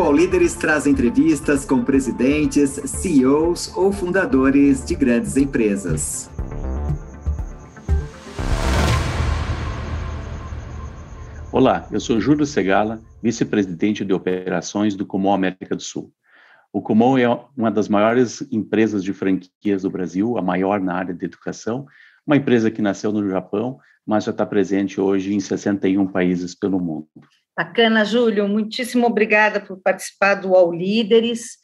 O Líderes traz entrevistas com presidentes, CEOs ou fundadores de grandes empresas. Olá, eu sou Júlio Segala, vice-presidente de operações do Comum América do Sul. O Kumon é uma das maiores empresas de franquias do Brasil, a maior na área de educação, uma empresa que nasceu no Japão, mas já está presente hoje em 61 países pelo mundo. Bacana, Júlio. Muitíssimo obrigada por participar do All Líderes,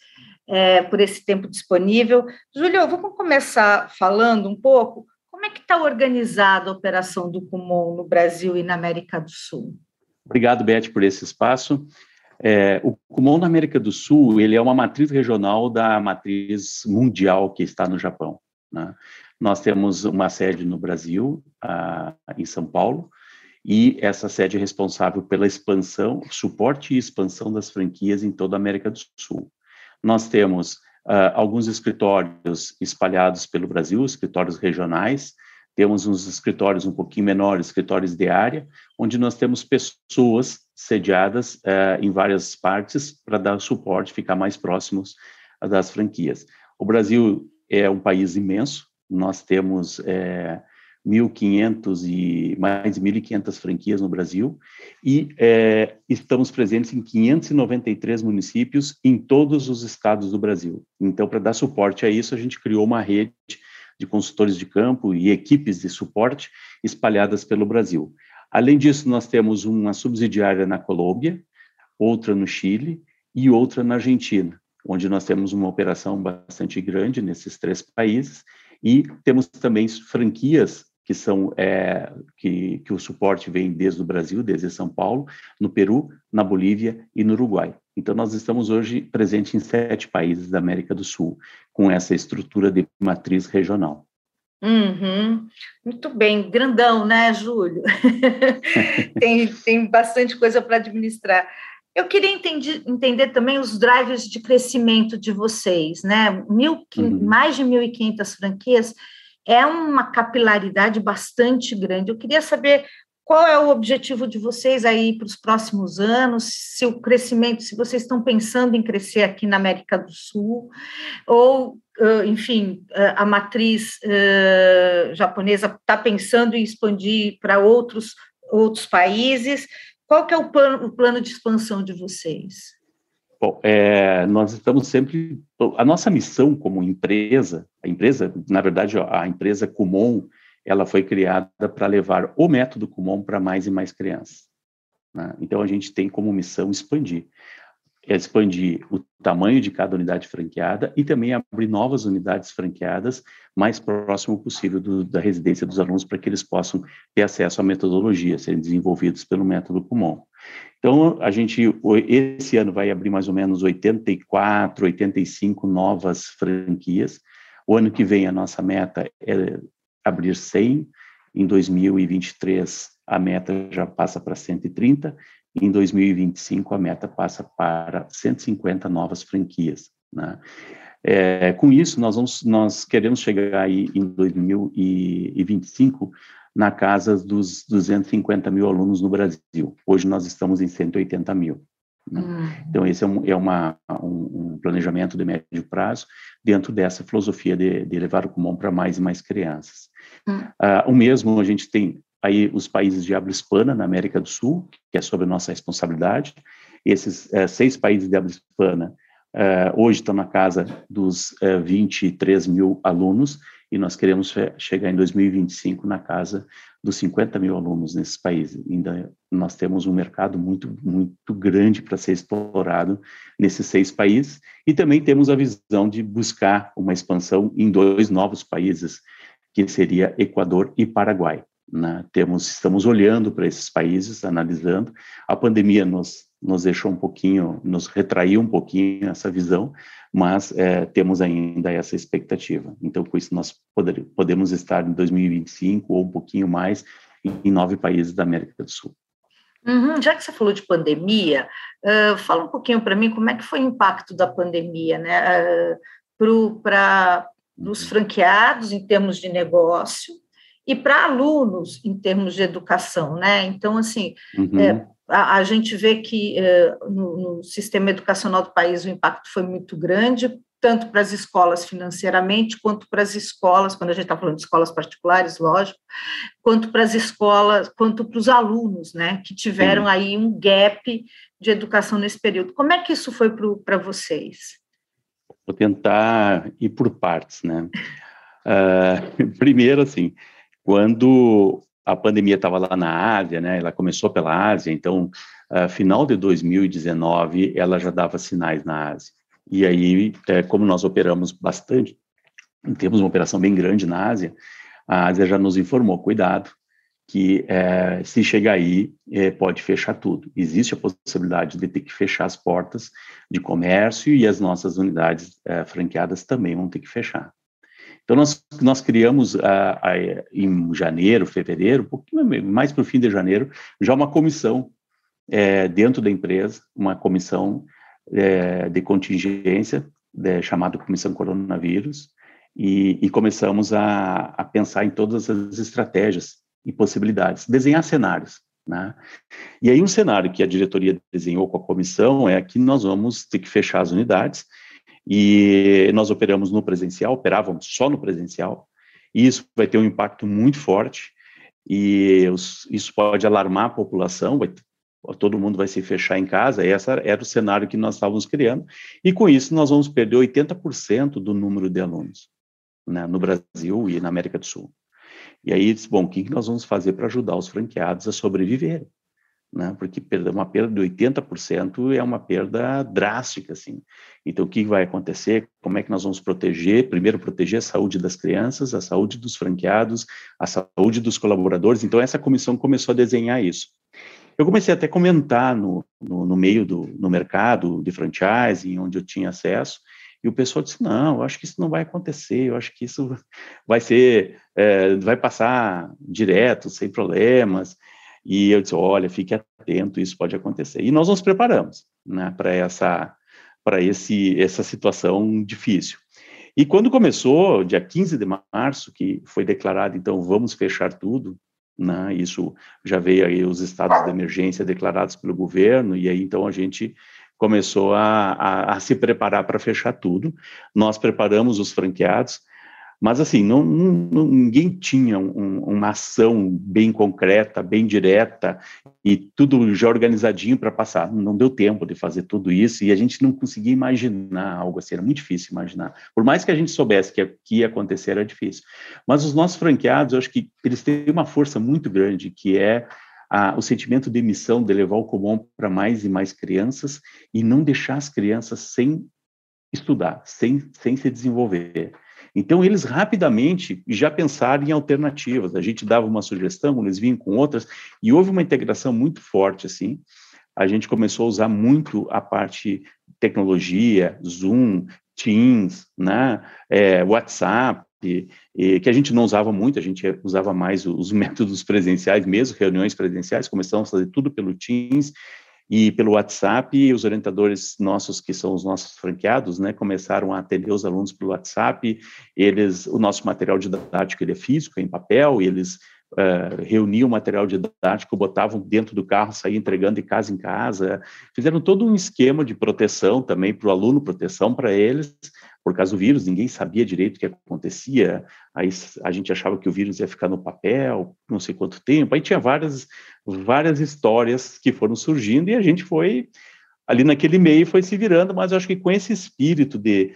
é, por esse tempo disponível. Júlio, vamos começar falando um pouco como é que está organizada a operação do Kumon no Brasil e na América do Sul. Obrigado, Beth, por esse espaço. É, o Kumon na América do Sul ele é uma matriz regional da matriz mundial que está no Japão. Né? Nós temos uma sede no Brasil, a, em São Paulo, e essa sede é responsável pela expansão, suporte e expansão das franquias em toda a América do Sul. Nós temos uh, alguns escritórios espalhados pelo Brasil, escritórios regionais, temos uns escritórios um pouquinho menores, escritórios de área, onde nós temos pessoas sediadas uh, em várias partes para dar suporte, ficar mais próximos das franquias. O Brasil é um país imenso, nós temos é, 1.500 e mais de 1.500 franquias no Brasil e é, estamos presentes em 593 municípios em todos os estados do Brasil. Então, para dar suporte a isso, a gente criou uma rede de consultores de campo e equipes de suporte espalhadas pelo Brasil. Além disso, nós temos uma subsidiária na Colômbia, outra no Chile e outra na Argentina, onde nós temos uma operação bastante grande nesses três países e temos também franquias que são é, que, que o suporte vem desde o Brasil, desde São Paulo, no Peru, na Bolívia e no Uruguai. Então, nós estamos hoje presentes em sete países da América do Sul, com essa estrutura de matriz regional. Uhum. Muito bem, grandão, né, Júlio? tem, tem bastante coisa para administrar. Eu queria entender, entender, também os drivers de crescimento de vocês, né? Mil, uhum. Mais de 1.500 franquias é uma capilaridade bastante grande. Eu queria saber qual é o objetivo de vocês aí para os próximos anos, se o crescimento, se vocês estão pensando em crescer aqui na América do Sul, ou, enfim, a matriz japonesa está pensando em expandir para outros, outros países. Qual que é o plano, o plano de expansão de vocês? Bom, é, nós estamos sempre. A nossa missão como empresa, a empresa, na verdade, a empresa Kumon, ela foi criada para levar o método Kumon para mais e mais crianças. Né? Então, a gente tem como missão expandir expandir o tamanho de cada unidade franqueada e também abrir novas unidades franqueadas mais próximo possível do, da residência dos alunos para que eles possam ter acesso à metodologia, serem desenvolvidos pelo método Kumon. Então, a gente, esse ano vai abrir mais ou menos 84, 85 novas franquias. O ano que vem, a nossa meta é abrir 100. Em 2023, a meta já passa para 130 em 2025, a meta passa para 150 novas franquias. Né? É, com isso, nós, vamos, nós queremos chegar aí em 2025 na casa dos 250 mil alunos no Brasil. Hoje nós estamos em 180 mil. Né? Hum. Então, esse é, um, é uma, um, um, planejamento de médio prazo dentro dessa filosofia de, de levar o Kumon para mais e mais crianças. Hum. Uh, o mesmo a gente tem aí os países de habla hispana na América do Sul, que é sob nossa responsabilidade. Esses é, seis países de habla hispana hoje estão na casa dos é, 23 mil alunos e nós queremos chegar em 2025 na casa dos 50 mil alunos nesses países. Ainda nós temos um mercado muito, muito grande para ser explorado nesses seis países e também temos a visão de buscar uma expansão em dois novos países, que seria Equador e Paraguai. Né? Temos, estamos olhando para esses países, analisando. A pandemia nos, nos deixou um pouquinho, nos retraiu um pouquinho essa visão, mas é, temos ainda essa expectativa. Então, com isso, nós poder, podemos estar em 2025 ou um pouquinho mais em nove países da América do Sul. Uhum, já que você falou de pandemia, uh, fala um pouquinho para mim como é que foi o impacto da pandemia, né, uh, para os franqueados em termos de negócio e para alunos em termos de educação, né? Então, assim, uhum. é, a, a, gente vê que é, no, no, sistema educacional do país o impacto foi muito grande, tanto para as escolas financeiramente, quanto para as escolas, quando a gente está falando de escolas particulares, lógico, quanto para as escolas, quanto para os alunos, né, que tiveram aí um gap de educação nesse período. Como é que isso foi para vocês? Vou tentar ir por partes, né? Uh, primeiro, assim, quando a pandemia estava lá na Ásia, né? Ela começou pela Ásia, então, uh, final de 2019, ela já dava sinais na Ásia. E aí, é, como nós operamos bastante, temos uma operação bem grande na Ásia, a Ásia já nos informou, cuidado, que é, se chegar aí, é, pode fechar tudo. Existe a possibilidade de ter que fechar as portas de comércio e as nossas unidades é, franqueadas também vão ter que fechar. Então, nós, nós criamos a, a, em janeiro, fevereiro, um pouquinho mais para o fim de janeiro, já uma comissão é, dentro da empresa, uma comissão é, de contingência, de, chamada Comissão Coronavírus, e, e começamos a, a, pensar em todas as estratégias e possibilidades, desenhar cenários. Né? E aí um cenário que a diretoria desenhou com a comissão é que nós vamos ter que fechar as unidades e nós operamos no presencial, operávamos só no presencial, e isso vai ter um impacto muito forte e isso pode alarmar a população, vai todo mundo vai se fechar em casa, esse era o cenário que nós estávamos criando, e com isso nós vamos perder 80% do número de alunos né, no Brasil e na América do Sul. E aí, bom, o que nós vamos fazer para ajudar os franqueados a sobreviverem? Né? Porque perder uma perda de 80% é uma perda drástica, assim. Então, o que vai acontecer? Como é que nós vamos proteger? Primeiro, proteger a saúde das crianças, a saúde dos franqueados, a saúde dos colaboradores. Então, essa comissão começou a desenhar isso. Eu comecei até a comentar no, no, no meio do no mercado de franchising, onde eu tinha acesso, e o pessoal disse: não, eu acho que isso não vai acontecer, eu acho que isso vai ser, é, vai passar direto, sem problemas. E eu disse: olha, fique atento, isso pode acontecer. E nós nos preparamos né, para essa, para esse, essa situação difícil. E quando começou, dia 15 de março, que foi declarado, então, vamos fechar tudo, né? Isso já veio aí os estados de emergência declarados pelo governo, e aí então a gente começou a, a, a se preparar para fechar tudo. Nós preparamos os franqueados, mas, assim, não, não ninguém tinha um, uma ação bem concreta, bem direta e tudo já organizadinho para passar. Não deu tempo de fazer tudo isso e a gente não conseguia imaginar algo assim. Era muito difícil imaginar. Por mais que a gente soubesse que, que ia acontecer, era difícil. Mas os nossos franqueados, eu acho que eles têm uma força muito grande, que é a, o sentimento de missão de levar o comum para mais e mais crianças e não deixar as crianças sem estudar, sem, sem se desenvolver. Então, eles rapidamente já pensaram em alternativas. A gente dava uma sugestão, eles vinham com outras, e houve uma integração muito forte, assim. A gente começou a usar muito a parte tecnologia, Zoom, Teams, né, é, WhatsApp, que a gente não usava muito, a gente usava mais os métodos presenciais mesmo, reuniões presenciais, começamos a fazer tudo pelo Teams, e pelo WhatsApp, os orientadores nossos, que são os nossos franqueados, né, começaram a atender os alunos pelo WhatsApp. Eles, o nosso material didático ele é físico, é em papel, eles uh, reuniam material didático, botavam dentro do carro, saíam entregando de casa em casa. Fizeram todo um esquema de proteção também para o aluno, proteção para eles, por causa do vírus, ninguém sabia direito o que acontecia, aí a gente achava que o vírus ia ficar no papel, não sei quanto tempo, aí tinha várias, várias histórias que foram surgindo e a gente foi, ali naquele meio, foi se virando, mas eu acho que com esse espírito de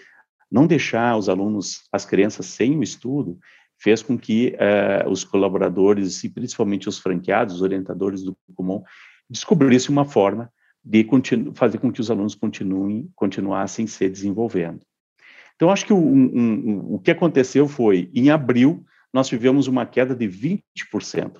não deixar os alunos, as crianças sem o estudo, fez com que uh, os colaboradores e principalmente os franqueados, os orientadores do Comum, descobrissem uma forma de fazer com que os alunos continuem, continuassem se desenvolvendo. Então, acho que o, um, um, o que aconteceu foi, em abril, nós tivemos uma queda de 20%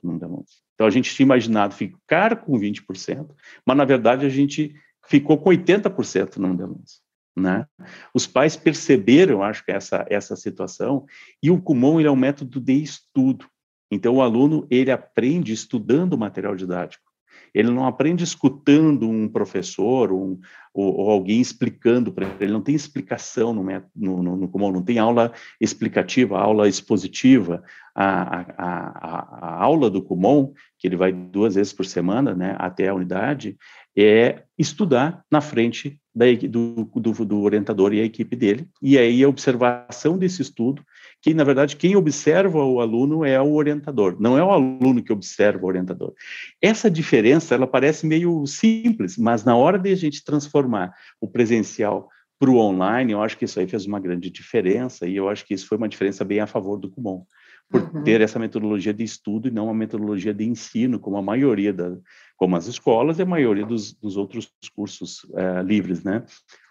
no número alunos. Então, a gente tinha imaginado ficar com 20%, mas, na verdade, a gente ficou com 80% no número de alunos. Né? Os pais perceberam, acho que essa essa situação, e o Kumon ele é um método de estudo. Então o aluno ele aprende estudando o material didático. Ele não aprende escutando um professor, um, ou, ou alguém explicando para ele, ele não tem explicação no, no, no, no comum, não tem aula explicativa, aula expositiva, a, a, a, a aula do Kumon, que ele vai duas vezes por semana, né, até a unidade, é estudar na frente da, do, do, do, orientador e a equipe dele, e aí a observação desse estudo, que na verdade quem observa o aluno é o orientador, não é o aluno que observa o orientador. Essa diferença, ela parece meio simples, mas na hora de a gente transformar o presencial para o online, eu acho que isso aí fez uma grande diferença, e eu acho que isso foi uma diferença bem a favor do Kumon por uhum. ter essa metodologia de estudo e não uma metodologia de ensino, como a maioria da, como as escolas e a maioria dos, dos outros cursos uh, livres, né?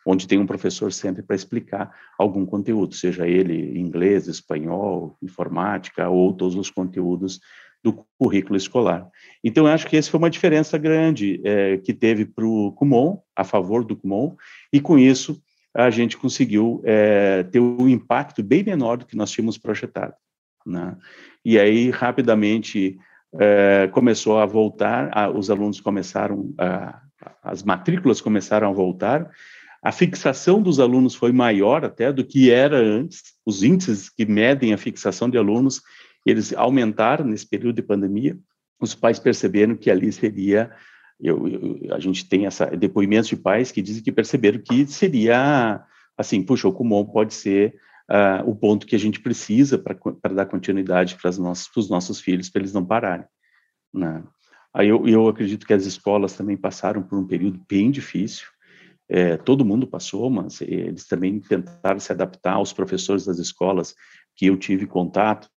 Onde tem um professor sempre para explicar algum conteúdo, seja ele inglês, espanhol, informática ou todos os conteúdos do currículo escolar. Então, eu acho que essa foi uma diferença grande é, que teve para o Kumon, a favor do Kumon, e com isso a gente conseguiu é, ter um impacto bem menor do que nós tínhamos projetado. Né? E aí, rapidamente, é, começou a voltar, a, os alunos começaram, a, as matrículas começaram a voltar, a fixação dos alunos foi maior até do que era antes, os índices que medem a fixação de alunos, eles aumentaram nesse período de pandemia, os pais perceberam que ali seria, eu, eu, a gente tem essa, depoimentos de pais que dizem que perceberam que seria, assim, puxa, o Kumon pode ser uh, o ponto que a gente precisa para dar continuidade para os nossos, nossos filhos, para eles não pararem. Né? Aí eu, eu acredito que as escolas também passaram por um período bem difícil, é, todo mundo passou, mas eles também tentaram se adaptar aos professores das escolas que eu tive contato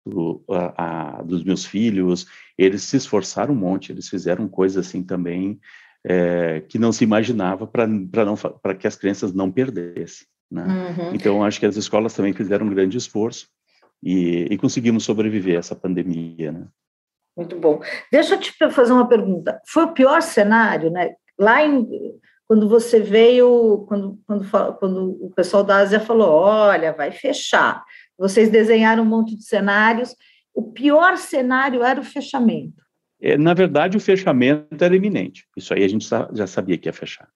a, a, dos meus filhos, eles se esforçaram um monte, eles fizeram coisas assim também é, que não se imaginava para que as crianças não perdessem. Né? Uhum. Então, acho que as escolas também fizeram um grande esforço e, e conseguimos sobreviver a essa pandemia. Né? Muito bom. Deixa eu te fazer uma pergunta. Foi o pior cenário, né? Lá em, quando você veio, quando, quando, quando o pessoal da Ásia falou, olha, vai fechar. Vocês desenharam um monte de cenários. O pior cenário era o fechamento. É, na verdade, o fechamento era iminente. Isso aí a gente já sabia que ia fechar.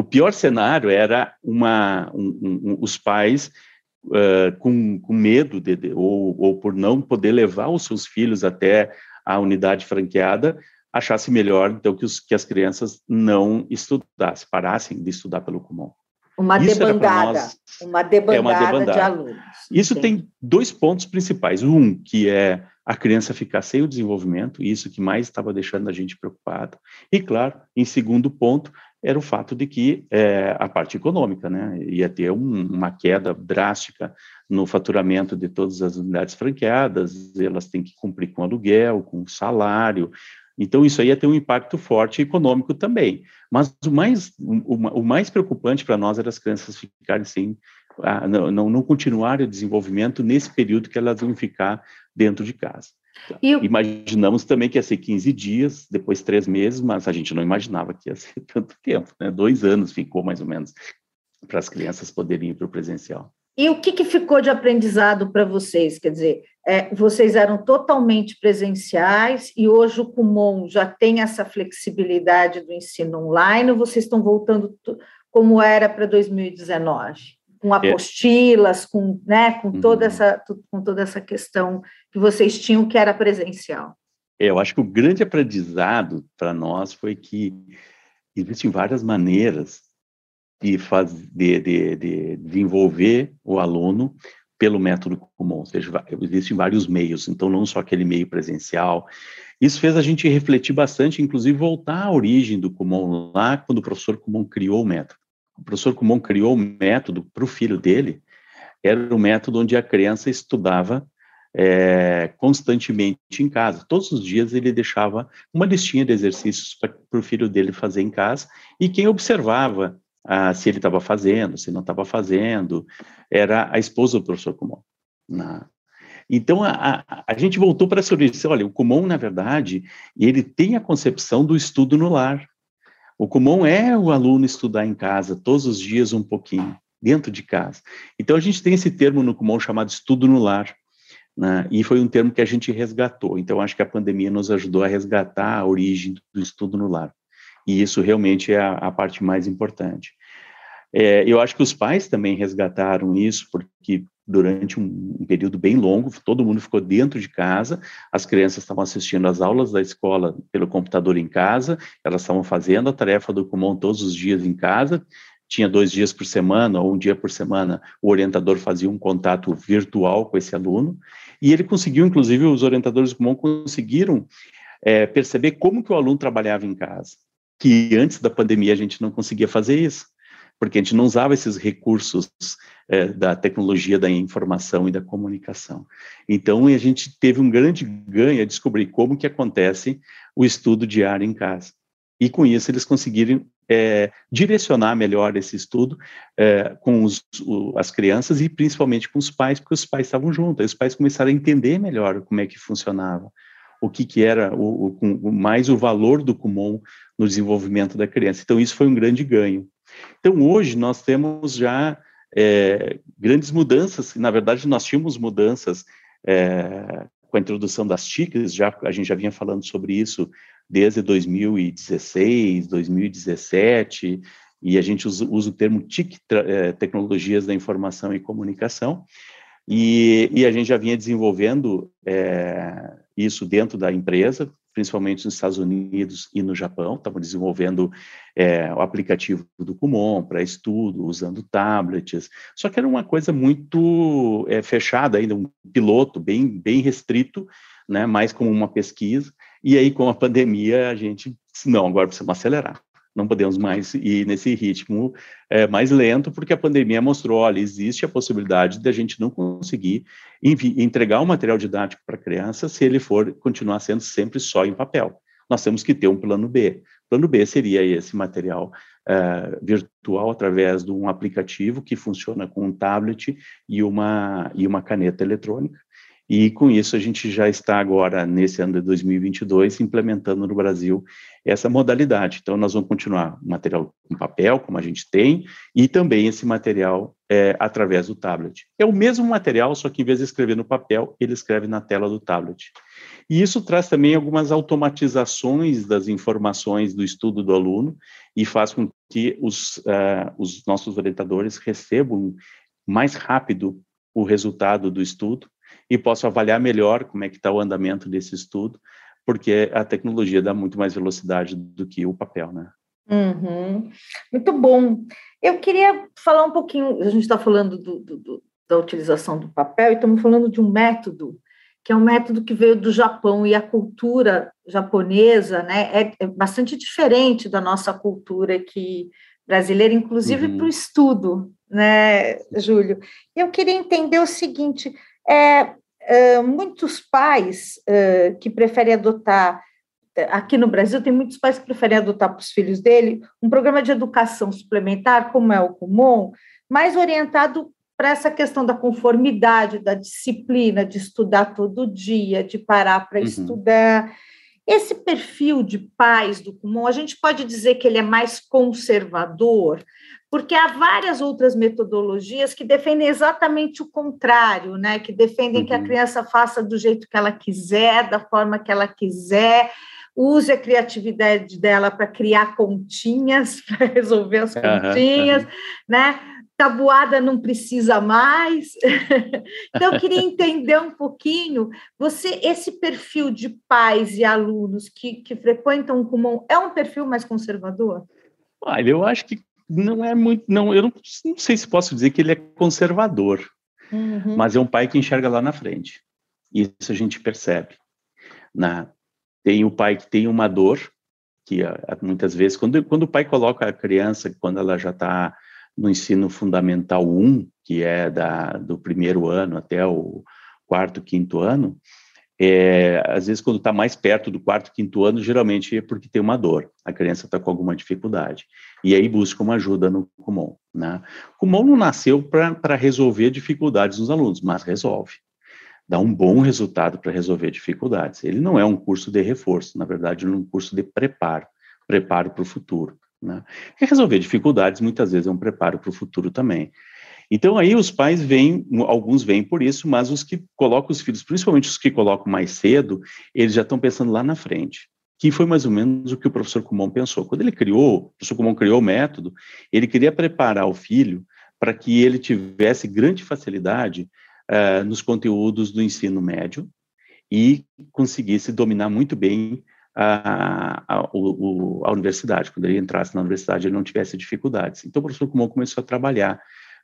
O pior cenário era uma, um, um, os pais uh, com, com, medo de, de, ou, ou por não poder levar os seus filhos até a unidade franqueada, achasse melhor então que, os, que as crianças não estudassem, parassem de estudar pelo Kumon. Uma debandada, nós, uma debandada, é uma debandada de alunos. Isso tem dois pontos principais. Um, que é a criança ficar sem o desenvolvimento, isso que mais estava deixando a gente preocupado. E, claro, em segundo ponto, era o fato de que é, a parte econômica, né, ia ter um, uma queda drástica no faturamento de todas as unidades franqueadas, elas têm que cumprir com aluguel, com salário, então isso aí ia ter um impacto forte econômico também. Mas o mais, o, o mais preocupante para nós era as crianças ficarem sem, ah, não, não, não continuarem o desenvolvimento nesse período que elas iam ficar dentro de casa. O... Imaginamos também que ia ser 15 dias, depois três meses, mas a gente não imaginava que ia ser tanto tempo, né? Dois anos ficou mais ou menos para as crianças poderem ir para o presencial. E o que, que ficou de aprendizado para vocês? Quer dizer, é, vocês eram totalmente presenciais e hoje o Kumon já tem essa flexibilidade do ensino online ou vocês estão voltando como era para 2019? Com é. apostilas, com, né, com, toda uhum. essa, com toda essa questão que vocês tinham que era presencial. É, eu acho que o grande aprendizado para nós foi que existem várias maneiras de, faz, de, de, de, de envolver o aluno pelo método comum, ou seja, existem vários meios, então não só aquele meio presencial. Isso fez a gente refletir bastante, inclusive voltar à origem do Kumon lá, quando o professor Kumon criou o método o professor Kumon criou um método para o filho dele, era um método onde a criança estudava é, constantemente em casa. Todos os dias ele deixava uma listinha de exercícios para o filho dele fazer em casa, e quem observava ah, se ele estava fazendo, se não estava fazendo, era a esposa do professor Kumon. Na, então, a, a, a, gente voltou para essa origem. Olha, o Kumon, na verdade, ele tem a concepção do estudo no lar. O comum é o aluno estudar em casa, todos os dias um pouquinho, dentro de casa. Então, a gente tem esse termo no comum chamado estudo no lar, né? e foi um termo que a gente resgatou. Então, acho que a pandemia nos ajudou a resgatar a origem do estudo no lar. E isso realmente é a, a parte mais importante. É, eu acho que os pais também resgataram isso, porque durante um, um, período bem longo, todo mundo ficou dentro de casa, as crianças estavam assistindo às aulas da escola pelo computador em casa, elas estavam fazendo a tarefa do Kumon todos os dias em casa, tinha dois dias por semana ou um dia por semana, o orientador fazia um contato virtual com esse aluno, e ele conseguiu, inclusive, os orientadores do Kumon conseguiram é, perceber como que o aluno trabalhava em casa, que antes da pandemia a gente não conseguia fazer isso porque a gente não usava esses recursos é, da tecnologia da informação e da comunicação. Então, a gente teve um grande ganho a descobrir como que acontece o estudo diário em casa. E com isso eles conseguiram é, direcionar melhor esse estudo é, com os, o, as crianças e principalmente com os pais, porque os pais estavam juntos. Aí os pais começaram a entender melhor como é que funcionava, o que, que era o, o, mais o valor do Kumon no desenvolvimento da criança. Então isso foi um grande ganho. Então, hoje, nós temos já é, grandes mudanças, na verdade, nós tínhamos mudanças é, com a introdução das TICs, já, a gente já vinha falando sobre isso desde 2016, 2017, e a gente usa, usa o termo TIC, é, Tecnologias da Informação e Comunicação, e, e a gente já vinha desenvolvendo é, isso dentro da empresa, principalmente nos Estados Unidos e no Japão, estavam desenvolvendo é, o aplicativo do Kumon para estudo, usando tablets, só que era uma coisa muito é, fechada ainda, um piloto bem, bem restrito, né, mais como uma pesquisa, e aí com a pandemia a gente disse, não, agora precisamos acelerar, não podemos mais ir nesse ritmo é, mais lento, porque a pandemia mostrou, olha, existe a possibilidade de a gente não conseguir entregar o um material didático para a criança se ele for continuar sendo sempre só em papel. Nós temos que ter um plano B. Plano B seria esse material é, virtual através de um aplicativo que funciona com um tablet e uma, e uma caneta eletrônica, e com isso a gente já está agora, nesse ano de 2022, implementando no Brasil essa modalidade. Então, nós vamos continuar o material em papel, como a gente tem, e também esse material é, através do tablet. É o mesmo material, só que em vez de escrever no papel, ele escreve na tela do tablet. E isso traz também algumas automatizações das informações do estudo do aluno e faz com que os, uh, os nossos orientadores recebam mais rápido o resultado do estudo e posso avaliar melhor como é que está o andamento desse estudo, porque a tecnologia dá muito mais velocidade do que o papel, né? Uhum. Muito bom. Eu queria falar um pouquinho, a gente está falando do, do, da utilização do papel e estamos falando de um método, que é um método que veio do Japão e a cultura japonesa né, é, é bastante diferente da nossa cultura aqui brasileira, inclusive uhum. para o estudo, né, Júlio? Eu queria entender o seguinte, é, é, muitos pais é, que preferem adotar, aqui no Brasil, tem muitos pais que preferem adotar para os filhos dele um programa de educação suplementar, como é o comum, mais orientado para essa questão da conformidade, da disciplina, de estudar todo dia, de parar para uhum. estudar. Esse perfil de pais do comum, a gente pode dizer que ele é mais conservador, porque há várias outras metodologias que defendem exatamente o contrário, né? Que defendem uhum. que a uhum. criança faça do jeito que ela quiser, da forma que ela quiser, use a criatividade dela para criar continhas, para resolver as continhas, uhum. né? Tabuada não precisa mais. então, eu queria entender um pouquinho, você, esse perfil de pais e alunos que, que frequentam o Kumon, é um perfil mais conservador? Olha, eu acho que não é muito, não, eu não, não sei se posso dizer que ele é conservador, uhum. mas é um pai que enxerga lá na frente. Isso a gente percebe. Na, tem o pai que tem uma dor, que muitas vezes, quando, quando o pai coloca a criança, quando ela já está no ensino fundamental 1, que é da, do primeiro ano até o quarto, quinto ano, é, às vezes, quando está mais perto do quarto, quinto ano, geralmente é porque tem uma dor, a criança está com alguma dificuldade. E aí busca uma ajuda no Kumon. Né? Kumon não nasceu para resolver dificuldades dos alunos, mas resolve. Dá um bom resultado para resolver dificuldades. Ele não é um curso de reforço, na verdade, é um curso de preparo preparo para o futuro. Né? E resolver dificuldades, muitas vezes, é um preparo para o futuro também. Então aí os pais vêm, alguns vêm por isso, mas os que colocam os filhos, principalmente os que colocam mais cedo, eles já estão pensando lá na frente. que foi mais ou menos o que o professor Kumon pensou. Quando ele criou, o professor Kumon criou o método, ele queria preparar o filho para que ele tivesse grande facilidade uh, nos conteúdos do ensino médio e conseguisse dominar muito bem a, a, o, a, universidade. Quando ele entrasse na universidade, ele não tivesse dificuldades. Então, o professor Kumon começou a trabalhar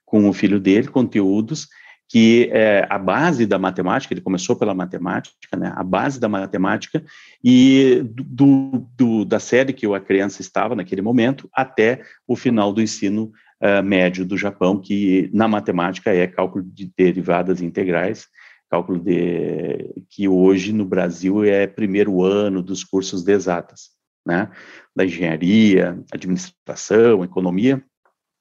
com o filho dele conteúdos que é a base da matemática, ele começou pela matemática, né, a base da matemática, e do, do, da série que a criança estava naquele momento até o final do ensino uh, médio do Japão, que na matemática é cálculo de derivadas integrais, cálculo de, que hoje no Brasil é primeiro ano dos cursos de exatas, né, da engenharia, administração, economia,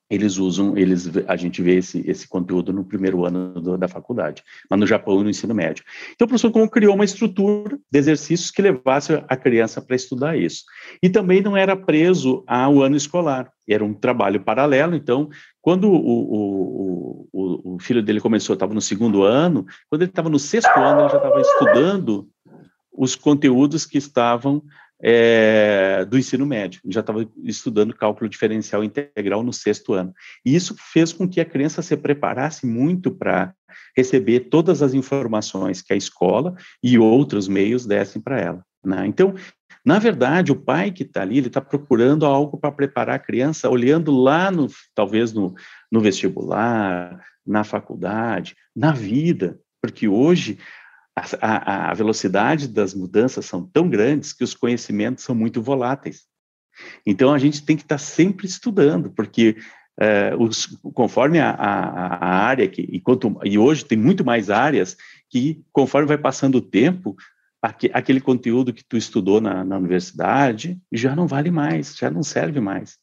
eles usam, eles, a gente vê esse, esse conteúdo no primeiro ano do, da faculdade, mas no Japão no ensino médio. Então o professor Kuhn criou uma estrutura de exercícios que levasse a criança para estudar isso. E também não era preso ao ano escolar, era um trabalho paralelo, então quando o, o, o, o filho dele começou, estava no segundo ano, quando ele estava no sexto ano, ele já estava estudando os conteúdos que estavam é, do ensino médio, já estava estudando cálculo diferencial integral no sexto ano. E isso fez com que a criança se preparasse muito para receber todas as informações que a escola e outros meios dessem para ela. Né? Então, na verdade, o pai que está ali, ele está procurando algo para preparar a criança, olhando lá, no, talvez no, no vestibular, na faculdade, na vida, porque hoje a, a, velocidade das mudanças são tão grandes que os conhecimentos são muito voláteis. Então, a gente tem que estar sempre estudando, porque é, os, conforme a, a, área, que, e, quanto, e hoje tem muito mais áreas, que conforme vai passando o tempo, aqu, aquele conteúdo que tu estudou na, na universidade já não vale mais, já não serve mais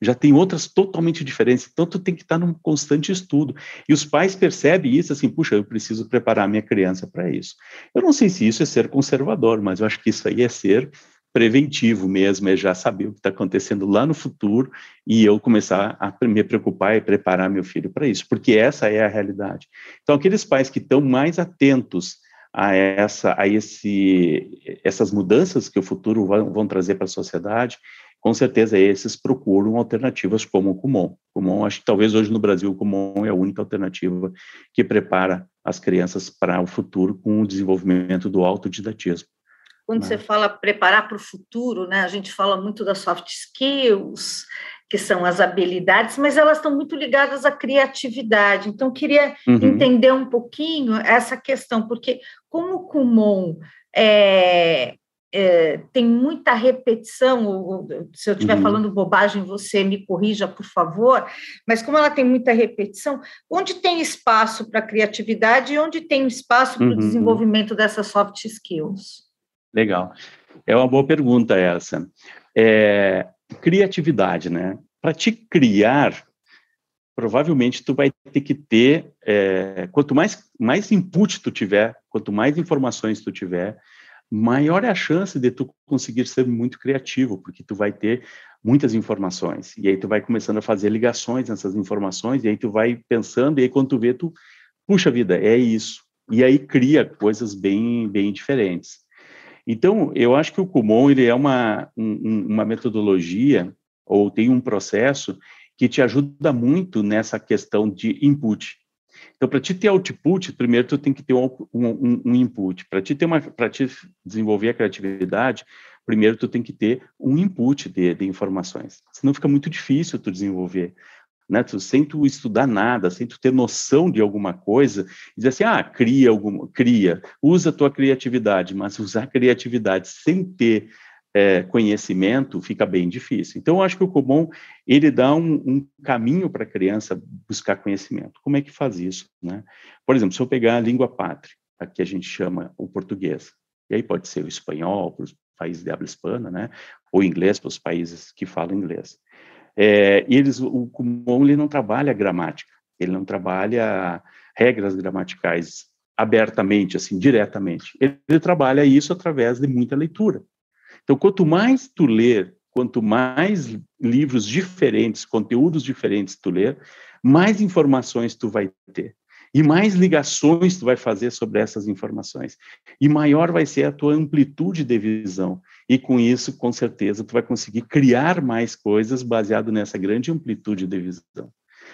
já tem outras totalmente diferentes. Então, tu tem que estar num constante estudo. E os pais percebem isso assim, puxa, eu preciso preparar minha criança para isso. Eu não sei se isso é ser conservador, mas eu acho que isso aí é ser preventivo mesmo, é já saber o que está acontecendo lá no futuro e eu começar a me preocupar e preparar meu filho para isso, porque essa é a realidade. Então, aqueles pais que estão mais atentos a essa a esse essas mudanças que o futuro vão, vão trazer para a sociedade com certeza esses procuram alternativas como o Kumon. Kumon, acho que talvez hoje no Brasil o Kumon é a única alternativa que prepara as crianças para o futuro com o desenvolvimento do autodidatismo. Quando né? você fala preparar para o futuro, né, a gente fala muito das soft skills, que são as habilidades, mas elas estão muito ligadas à criatividade. Então, queria uhum. entender um pouquinho essa questão, porque como o Kumon é, é, tem muita repetição, se eu estiver uhum. falando bobagem, você me corrija, por favor, mas como ela tem muita repetição, onde tem espaço para criatividade e onde tem espaço para o uhum. desenvolvimento dessas soft skills? Legal. É uma boa pergunta essa. É, criatividade, né? Para te criar, provavelmente tu vai ter que ter, é, quanto mais, mais input tu tiver, quanto mais informações tu tiver, maior é a chance de tu conseguir ser muito criativo, porque tu vai ter muitas informações, e aí tu vai começando a fazer ligações nessas informações, e aí tu vai pensando, e aí quando tu vê, tu, puxa vida, é isso, e aí cria coisas bem, bem diferentes. Então, eu acho que o Kumon, ele é uma, um, uma metodologia, ou tem um processo que te ajuda muito nessa questão de input. Então, para te ter output, primeiro tu tem que ter um, um, um input. Para te ter uma, para te desenvolver a criatividade, primeiro tu tem que ter um input de, de informações. Senão fica muito difícil tu desenvolver. Né, tu, sem tu estudar nada, sem tu ter noção de alguma coisa, dizer assim, ah, cria alguma, cria, usa a tua criatividade, mas usar criatividade sem ter é, conhecimento fica bem difícil. Então, eu acho que o Comum, ele dá um, um caminho para a criança buscar conhecimento. Como é que faz isso? Né? Por exemplo, se eu pegar a língua pátria, que a gente chama o português, e aí pode ser o espanhol para os países de habla hispana, né? ou inglês para os países que falam inglês. É, eles, o Kumon ele não trabalha gramática, ele não trabalha regras gramaticais abertamente, assim, diretamente. Ele, ele trabalha isso através de muita leitura. Então, quanto mais tu ler, quanto mais livros diferentes, conteúdos diferentes tu ler, mais informações tu vai ter. E mais ligações tu vai fazer sobre essas informações. E maior vai ser a tua amplitude de visão. e com isso, com certeza, tu vai conseguir criar mais coisas baseado nessa grande amplitude de visão.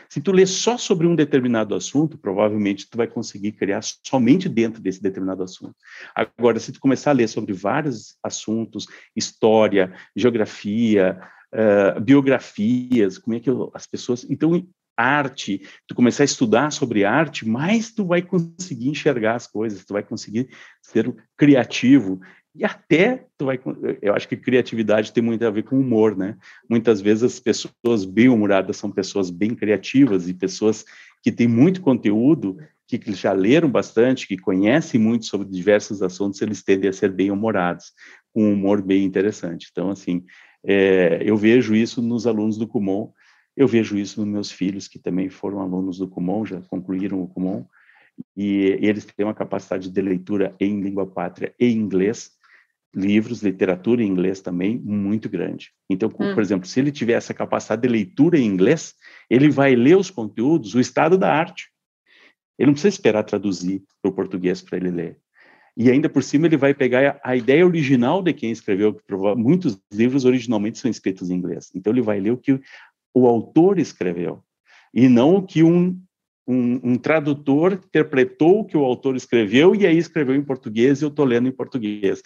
Se tu lê só sobre um determinado assunto, provavelmente tu vai conseguir criar somente dentro desse determinado assunto. Agora, se tu começar a ler sobre vários assuntos, história, geografia, uh, biografias, como é que eu, as pessoas, então arte, tu começar a estudar sobre arte, mais tu vai conseguir enxergar as coisas, tu vai conseguir ser criativo e até tu vai, eu acho que criatividade tem muito a ver com humor, né? Muitas vezes as pessoas bem-humoradas são pessoas bem criativas e pessoas que têm muito conteúdo, que já leram bastante, que conhecem muito sobre diversos assuntos, eles tendem a ser bem-humorados, com um humor bem interessante. Então, assim, é, eu vejo isso nos alunos do Kumon, eu vejo isso nos meus filhos, que também foram alunos do Kumon, já concluíram o Kumon, e eles têm uma capacidade de leitura em língua pátria e inglês, livros, literatura em inglês também, muito grande. Então, hum. por exemplo, se ele tiver essa capacidade de leitura em inglês, ele vai ler os conteúdos, o estado da arte. Ele não precisa esperar traduzir para o português para ele ler. E ainda por cima ele vai pegar a ideia original de quem escreveu, muitos livros originalmente são escritos em inglês. Então ele vai ler o que o autor escreveu e não o que um, um, um tradutor interpretou o que o autor escreveu e aí escreveu em português e eu estou lendo em português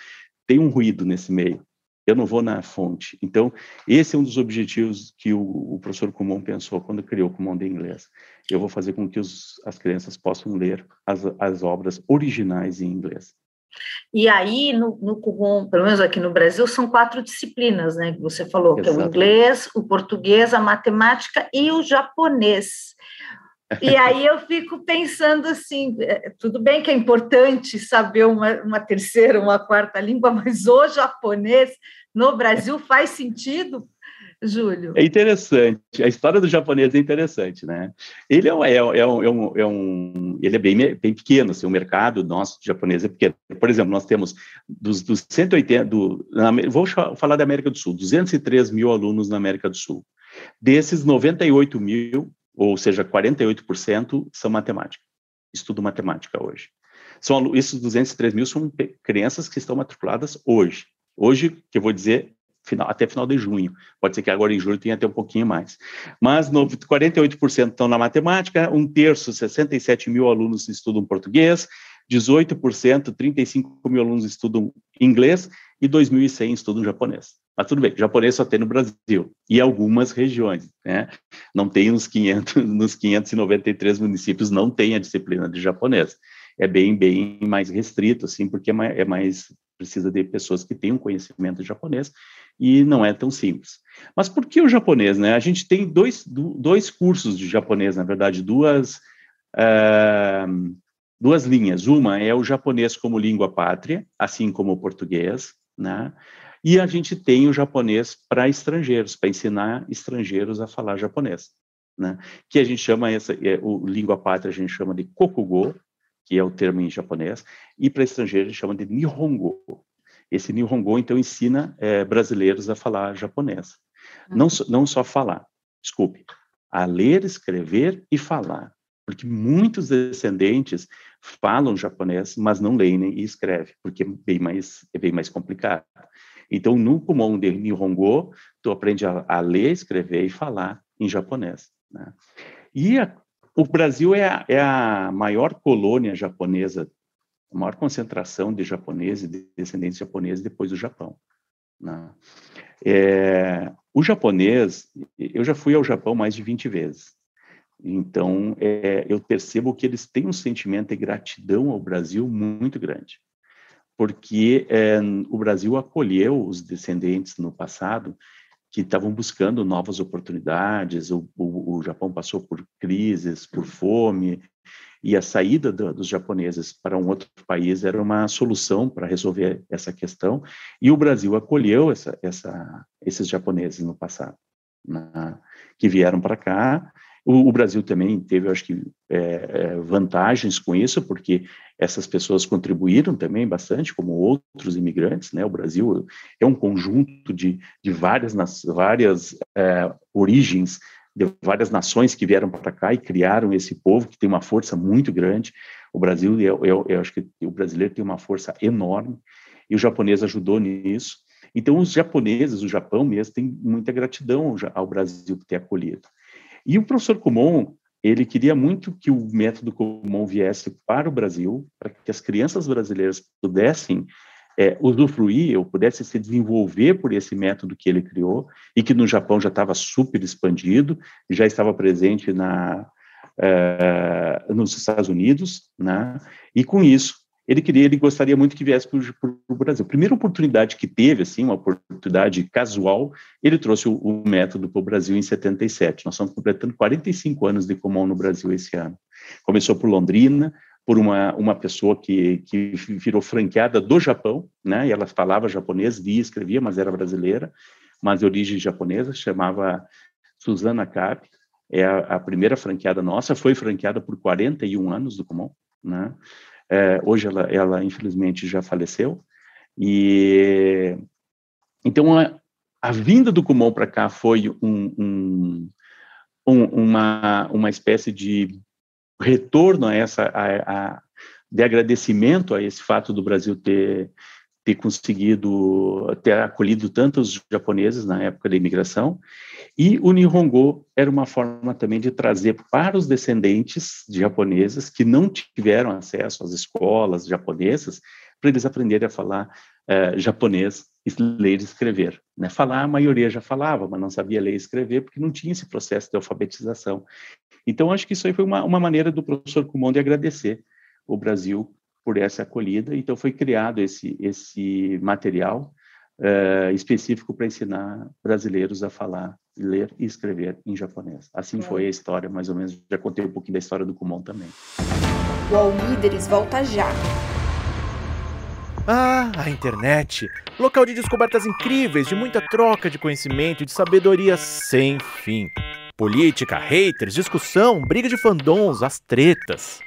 tem um ruído nesse meio. Eu não vou na fonte. Então, esse é um dos objetivos que o, o professor Kumon pensou quando criou o Kumon de inglês. Eu vou fazer com que os, as crianças possam ler as, as obras originais em inglês. E aí, no, no Kumon, pelo menos aqui no Brasil, são quatro disciplinas, né? Que você falou, Exatamente. que é o inglês, o português, a matemática e o japonês. E aí eu fico pensando assim, é, tudo bem que é importante saber uma, uma terceira, uma quarta língua, mas o japonês no Brasil faz sentido? Júlio. É interessante. A história do japonês é interessante, né? Ele é, é, é, um, é, um, é um, ele é bem, bem pequeno, assim, o mercado nosso japonês é pequeno. Por exemplo, nós temos dos, dos 180, do, na, vou falar da América do Sul, 203 mil alunos na América do Sul. Desses, 98 mil ou seja, 48% são matemática, estudo matemática hoje. São, esses 203 mil são crianças que estão matriculadas hoje. Hoje, que eu vou dizer, final, até final de junho. Pode ser que agora em julho tenha até um pouquinho mais. Mas no, 48% estão na matemática, um terço, 67 mil alunos estudam português, 18%, 35 mil alunos estudam inglês e 2.100 estudam japonês. Mas tudo bem, japonês só tem no Brasil e algumas regiões, né? Não tem nos 500, nos 593 municípios não tem a disciplina de japonês. É bem bem mais restrito assim, porque é mais, é mais precisa de pessoas que tenham conhecimento de japonês e não é tão simples. Mas por que o japonês, né? A gente tem dois, dois cursos de japonês, na verdade, duas uh, duas linhas. Uma é o japonês como língua pátria, assim como o português, né? E a gente tem o japonês para estrangeiros, para ensinar estrangeiros a falar japonês, né? Que a gente chama essa, é, o língua pátria a gente chama de kokugo, que é o termo em japonês, e para estrangeiros a gente chama de nihongo. Esse nihongo então ensina é, brasileiros a falar japonês, não uhum. não só falar, desculpe, a ler, escrever e falar porque muitos descendentes falam japonês, mas não leem e escrevem, porque é bem mais, é bem mais complicado. Então, no Kumon de Nihongo, tu aprende a, a ler, escrever e falar em japonês. Né? E a, o Brasil é a, é a maior colônia japonesa, a maior concentração de japoneses, de descendentes japoneses depois do Japão. Né? É, o japonês, eu já fui ao Japão mais de 20 vezes. Então, é, eu percebo que eles têm um sentimento de gratidão ao Brasil muito grande, porque é, o Brasil acolheu os descendentes no passado que estavam buscando novas oportunidades, o, o, o Japão passou por crises, por fome, e a saída do, dos japoneses para um outro país era uma solução para resolver essa questão, e o Brasil acolheu essa, essa, esses japoneses no passado, que vieram para cá, o, o Brasil também teve, acho que, é, é, vantagens com isso, porque essas pessoas contribuíram também bastante, como outros imigrantes, né? O Brasil é um conjunto de, de várias, várias é, origens, de várias nações que vieram para cá e criaram esse povo que tem uma força muito grande. O Brasil, eu, eu, eu acho que o brasileiro tem uma força enorme, e o japonês ajudou nisso. Então, os japoneses, o Japão mesmo, tem muita gratidão ao Brasil por ter acolhido. E o professor Kumon, ele queria muito que o método Kumon viesse para o Brasil, para que as crianças brasileiras pudessem é, usufruir ou pudesse se desenvolver por esse método que ele criou e que no Japão já estava super expandido, já estava presente na, é, nos Estados Unidos, né? E com isso ele queria, ele gostaria muito que viesse para o Brasil. Primeira oportunidade que teve, assim, uma oportunidade casual, ele trouxe o, o método para o Brasil em 77. Nós estamos completando 45 anos de Comum no Brasil esse ano. Começou por Londrina, por uma, uma pessoa que, que virou franqueada do Japão, né? E ela falava japonês, lia, escrevia, mas era brasileira, mas de origem japonesa, chamava Susana Cap, é a, a, primeira franqueada nossa, foi franqueada por 41 anos do Kumon, né? É, hoje ela, ela, infelizmente, já faleceu, e então a, a vinda do Kumon para cá foi um, um, um, uma, uma espécie de retorno a essa, a, a, de agradecimento a esse fato do Brasil ter, ter conseguido, ter acolhido tantos japoneses na época da imigração, e o Nihongo era uma forma também de trazer para os descendentes de japoneses que não tiveram acesso às escolas japonesas, para eles aprenderem a falar uh, japonês, ler e escrever. Né? Falar, a maioria já falava, mas não sabia ler e escrever, porque não tinha esse processo de alfabetização. Então, acho que isso aí foi uma, uma maneira do professor Kumon de agradecer o Brasil por essa acolhida. Então, foi criado esse, esse material uh, específico para ensinar brasileiros a falar, ler e escrever em japonês. Assim é. foi a história, mais ou menos. Já contei um pouquinho da história do Kumon também. O All Líderes volta já. Ah, a internet! Local de descobertas incríveis, de muita troca de conhecimento e de sabedoria sem fim. Política, haters, discussão, briga de fandons, as tretas.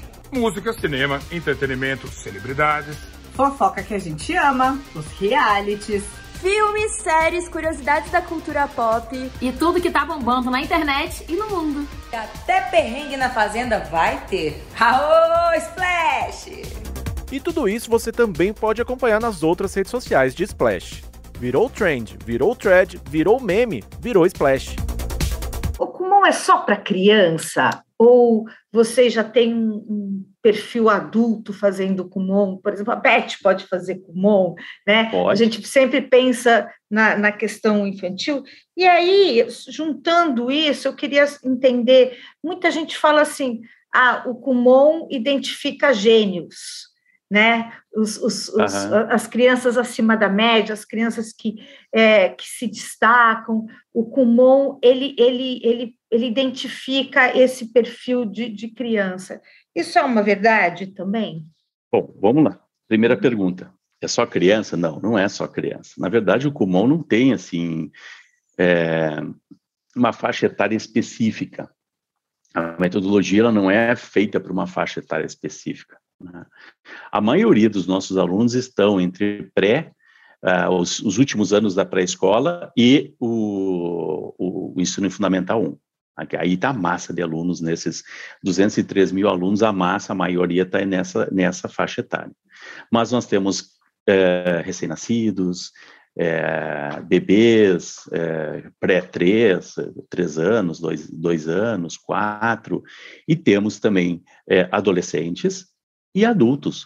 Música, cinema, entretenimento, celebridades. Fofoca que a gente ama, os realities. Filmes, séries, curiosidades da cultura pop. E tudo que tá bombando na internet e no mundo. E até perrengue na fazenda vai ter. Aô, Splash! E tudo isso você também pode acompanhar nas outras redes sociais de Splash virou trend, virou thread, virou meme, virou splash. O Kumon é só para criança? Ou você já tem um perfil adulto fazendo Kumon? Por exemplo, a Beth pode fazer Kumon, né? Pode. A gente sempre pensa na, na questão infantil. E aí, juntando isso, eu queria entender, muita gente fala assim, ah, o Kumon identifica gênios né? Os, os, uhum. os, as crianças acima da média, as crianças que, é, que se destacam. O Kumon, ele, ele, ele, ele identifica esse perfil de, de criança. Isso é uma verdade também? Bom, vamos lá. Primeira pergunta. É só criança? Não, não é só criança. Na verdade, o Kumon não tem, assim, é, uma faixa etária específica. A metodologia ela não é feita para uma faixa etária específica. Né? A maioria dos nossos alunos estão entre pré, uh, os, os, últimos anos da pré-escola e o, o, o, ensino fundamental 1. Aí está a massa de alunos, nesses 203 mil alunos, a massa, a maioria está nessa, nessa faixa etária. Mas nós temos uh, recém-nascidos, é, bebês é, pré-três, três anos, dois, dois anos, quatro, e temos também é, adolescentes e adultos,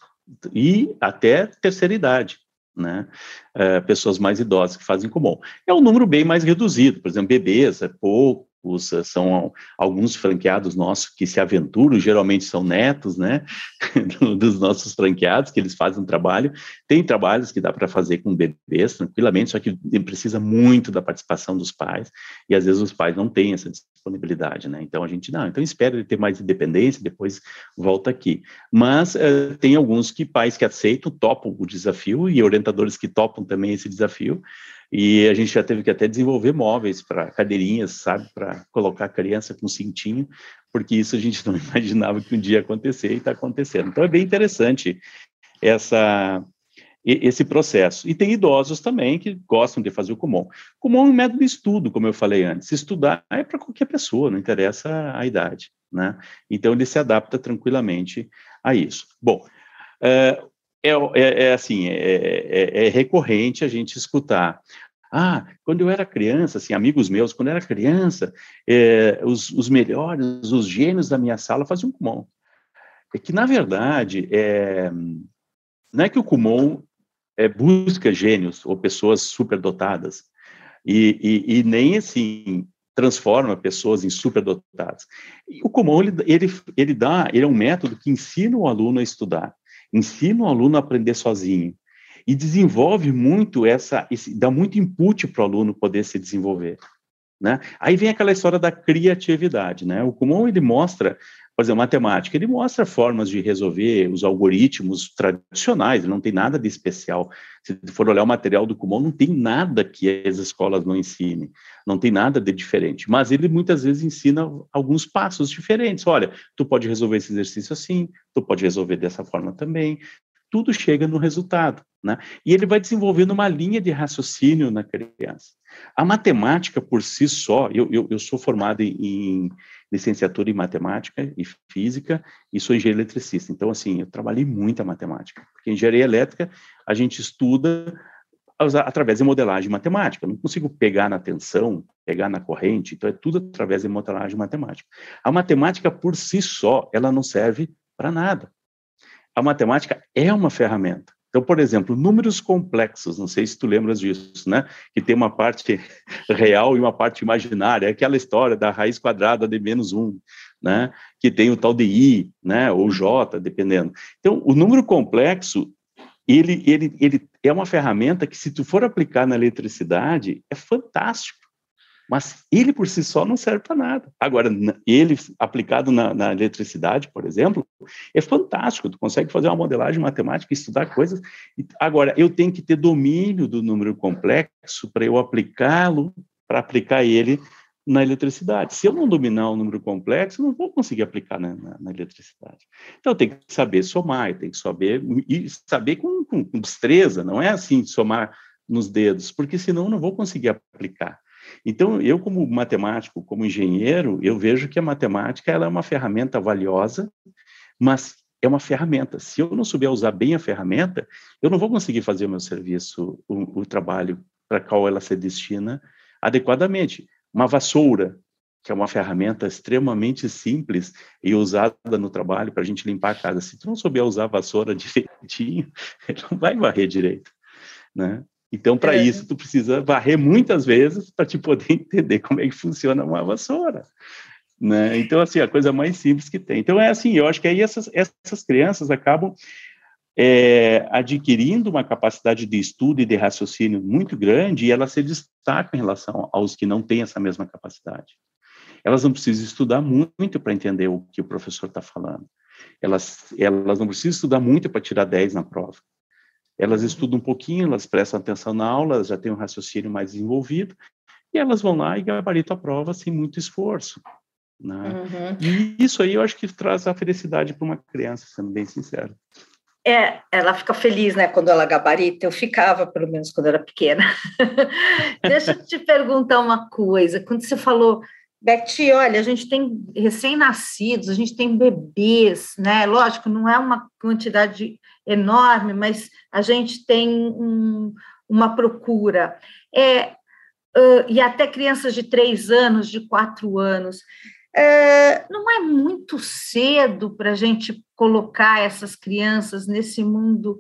e até terceira idade, né? É, pessoas mais idosas que fazem comum. É um número bem mais reduzido, por exemplo, bebês é pouco, os, eh, são alguns franqueados nossos que se aventuram, geralmente são netos, né, dos nossos franqueados, que eles fazem um trabalho. Tem trabalhos que dá para fazer com bebês tranquilamente, só que precisa muito da participação dos pais, e às vezes os pais não têm essa disponibilidade, né, então a gente, não, então espera ele ter mais independência, depois volta aqui. Mas uh, tem alguns que pais que aceitam, topam o desafio, e orientadores que topam também esse desafio, E a gente já teve que até desenvolver móveis para cadeirinhas, sabe, para colocar a criança com cintinho, porque isso a gente não imaginava que um dia ia acontecer e está acontecendo. Então é bem interessante essa esse processo. E tem idosos também que gostam de fazer o comum. Comum é um método de estudo, como eu falei antes. Estudar é para qualquer pessoa, não interessa a idade, né? Então ele se adapta tranquilamente a isso. Bom, é, é, é, é assim, é, é, é, recorrente a gente escutar. Ah, quando eu era criança, assim, amigos meus, quando eu era criança, é, os, os melhores, os gênios da minha sala faziam Kumon. É que, na verdade, é, não é que o Kumon é, busca gênios ou pessoas superdotadas, e, e, e nem, assim, transforma pessoas em superdotadas. E o Kumon, ele, ele, ele dá, ele é um método que ensina o aluno a estudar, ensina o aluno a aprender sozinho, e desenvolve muito essa, esse, dá muito input para o aluno poder se desenvolver. Né? Aí vem aquela história da criatividade, né? O Kumon ele mostra por exemplo, matemática, ele mostra formas de resolver os algoritmos tradicionais, não tem nada de especial. Se for olhar o material do Kumon, não tem nada que as escolas não ensinem, não tem nada de diferente. Mas ele muitas vezes ensina alguns passos diferentes. Olha, tu pode resolver esse exercício assim, tu pode resolver dessa forma também. Tudo chega no resultado, né? E ele vai desenvolvendo uma linha de raciocínio na criança. A matemática por si só, eu, eu, eu sou formado em licenciatura em matemática e física e sou engenheiro eletricista. Então, assim, eu trabalhei muito a matemática, porque engenharia elétrica a gente estuda através de modelagem matemática. Eu não consigo pegar na tensão, pegar na corrente, então é tudo através de modelagem matemática. A matemática por si só, ela não serve para nada. A matemática é uma ferramenta. Então, por exemplo, números complexos, não sei se tu lembras disso, né? Que tem uma parte real e uma parte imaginária, é aquela história da raiz quadrada de menos um, né? Que tem o tal de i, né? Ou j, dependendo. Então, o número complexo, ele, ele, ele é uma ferramenta que, se tu for aplicar na eletricidade, é fantástico. Mas ele por si só não serve para nada. Agora, ele aplicado na, na, eletricidade, por exemplo, é fantástico. Tu consegue fazer uma modelagem matemática, estudar coisas. Agora, eu tenho que ter domínio do número complexo para eu aplicá-lo, para aplicar ele na eletricidade. Se eu não dominar o número complexo, eu não vou conseguir aplicar na, na, na eletricidade. Então, tenho que saber somar, tenho que saber, e saber com, com, com destreza, não é assim, somar nos dedos, porque senão eu não vou conseguir aplicar. Então, eu como matemático, como engenheiro, eu vejo que a matemática ela é uma ferramenta valiosa, mas é uma ferramenta. Se eu não souber usar bem a ferramenta, eu não vou conseguir fazer o meu serviço, o, o trabalho para qual ela se destina adequadamente. Uma vassoura, que é uma ferramenta extremamente simples e usada no trabalho para a gente limpar a casa. Se tu não souber usar a vassoura direitinho, não vai varrer direito, né? Então, para é. isso, tu precisa varrer muitas vezes para te poder entender como é que funciona uma vassoura. Né? Então, assim, a coisa mais simples que tem. Então, é assim, eu acho que aí essas, essas crianças acabam é, adquirindo uma capacidade de estudo e de raciocínio muito grande e elas se destacam em relação aos que não têm essa mesma capacidade. Elas não precisam estudar muito para entender o que o professor está falando. Elas, elas não precisam estudar muito para tirar 10 na prova. Elas uhum. estudam um pouquinho, elas prestam atenção na aula, elas já têm um raciocínio mais desenvolvido, e elas vão lá e gabaritam a prova sem muito esforço. Né? Uhum. E isso aí eu acho que traz a felicidade para uma criança, sendo bem sincero. É, ela fica feliz, né, quando ela gabarita. Eu ficava, pelo menos, quando era pequena. Deixa eu te perguntar uma coisa. Quando você falou, Betty, olha, a gente tem recém-nascidos, a gente tem bebês, né? Lógico, não é uma quantidade enorme, mas a gente tem um, uma procura. É, uh, e até crianças de três anos, de quatro anos. É, não é muito cedo para a gente colocar essas crianças nesse mundo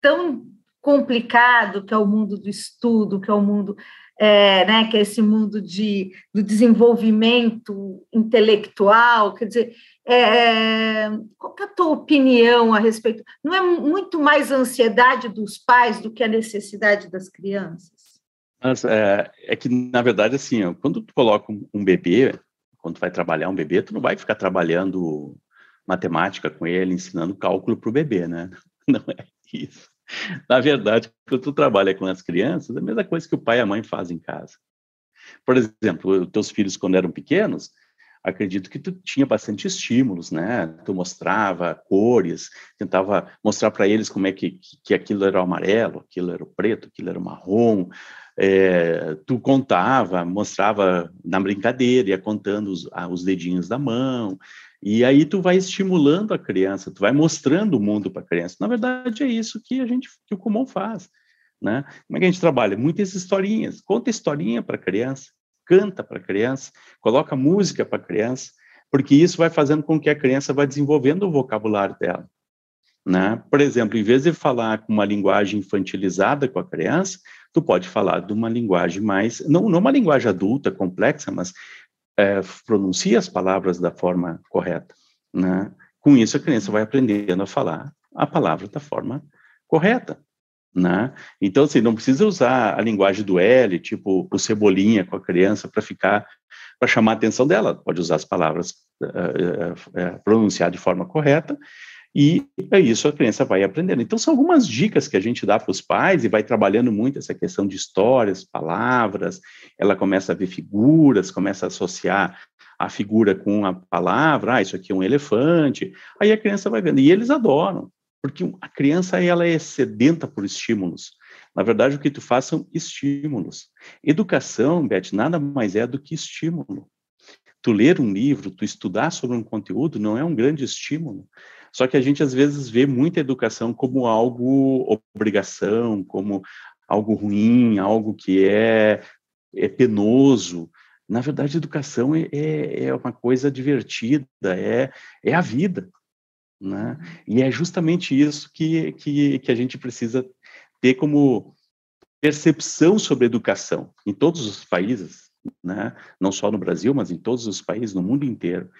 tão complicado que é o mundo do estudo, que é o mundo é, né, que é esse mundo de, do desenvolvimento intelectual, quer dizer, é, qual é a tua opinião a respeito? Não é muito mais a ansiedade dos pais do que a necessidade das crianças? Mas, é, é, que, na verdade, assim, ó, quando tu coloca um, um bebê, quando tu vai trabalhar um bebê, tu não vai ficar trabalhando matemática com ele, ensinando cálculo para o bebê, né? Não é isso. Na verdade, quando tu trabalha com as crianças, é a mesma coisa que o pai e a mãe fazem em casa. Por exemplo, teus filhos, quando eram pequenos, acredito que tu tinha bastante estímulos, né? Tu mostrava cores, tentava mostrar para eles como é que, que aquilo era o amarelo, aquilo era o preto, aquilo era o marrom. É, tu contava, mostrava na brincadeira, ia contando os, os dedinhos da mão, e aí tu vai estimulando a criança, tu vai mostrando o mundo para a criança. Na verdade, é isso que a gente, que o Kumon faz, né? Como é que a gente trabalha? Muitas historinhas, conta historinha para a criança, canta para a criança, coloca música para a criança, porque isso vai fazendo com que a criança vá desenvolvendo o vocabulário dela. Né? Por exemplo, em vez de falar com uma linguagem infantilizada com a criança, tu pode falar de uma linguagem mais, não, não uma linguagem adulta, complexa, mas é, pronuncia as palavras da forma correta. Né? Com isso, a criança vai aprendendo a falar a palavra da forma correta. Né? Então, assim, não precisa usar a linguagem do L, tipo o cebolinha com a criança, para ficar, para chamar a atenção dela. Pode usar as palavras uh, uh, pronunciar de forma correta, e é isso a criança vai aprendendo. Então, são algumas dicas que a gente dá para os pais e vai trabalhando muito essa questão de histórias, palavras. Ela começa a ver figuras, começa a associar a figura com a palavra. Ah, isso aqui é um elefante. Aí a criança vai vendo. E eles adoram porque a criança ela é sedenta por estímulos. Na verdade, o que tu faz são estímulos. Educação, Beth, nada mais é do que estímulo. Tu ler um livro, tu estudar sobre um conteúdo, não é um grande estímulo. Só que a gente às vezes vê muita educação como algo obrigação, como algo ruim, algo que é, é penoso. Na verdade, educação é, é, é uma coisa divertida, é, é a vida. Né? E é justamente isso que, que, que a gente precisa ter como percepção sobre educação em todos os países, né? não só no Brasil, mas em todos os países, no mundo inteiro.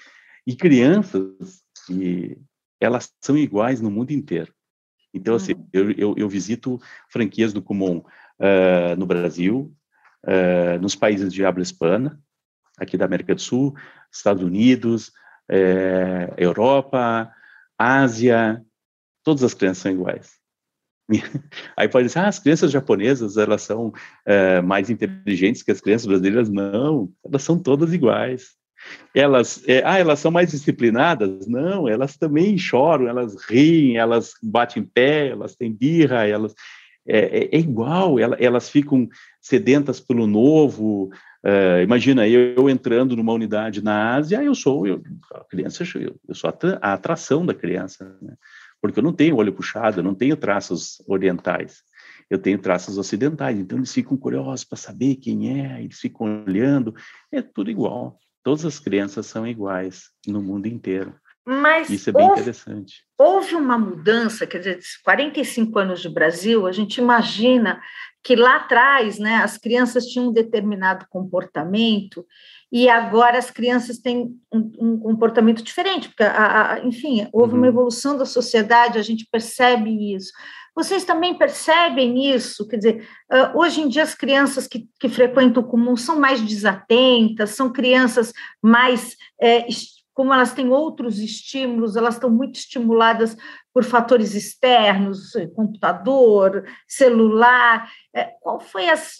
E crianças, e elas são iguais no mundo inteiro. Então, assim, uhum. eu, eu, eu visito franquias do Kumon uh, no Brasil, uh, nos países de habla hispana, aqui da América do Sul, Estados Unidos, uh, Europa, Ásia, todas as crianças são iguais. Aí pode dizer, ah, as crianças japonesas, elas são é, mais inteligentes que as crianças brasileiras. Não, elas são todas iguais. Elas, é, ah, elas são mais disciplinadas? Não, elas também choram, elas riem, elas batem em pé, elas têm birra, elas... É, é, é igual, elas, elas ficam sedentas pelo novo, Uh, imagina eu, eu, entrando numa unidade na Ásia, eu sou eu, a criança, eu, eu sou a, a, atração da criança, né? porque eu não tenho olho puxado, eu não tenho traços orientais, eu tenho traços ocidentais, então eles ficam curiosos para saber quem é, eles ficam olhando, é tudo igual. Todas as crianças são iguais no mundo inteiro. Mas Isso é bem houve, interessante. Houve uma mudança, quer dizer, 45 anos de Brasil, a gente imagina que lá atrás né, as crianças tinham um determinado comportamento e agora as crianças têm um, um comportamento diferente, porque, a, a, enfim, houve uhum. uma evolução da sociedade, a gente percebe isso. Vocês também percebem isso? Quer dizer, hoje em dia as crianças que, que frequentam o comum são mais desatentas, são crianças mais é, como elas têm outros estímulos, elas estão muito estimuladas por fatores externos, computador, celular. É, qual foi as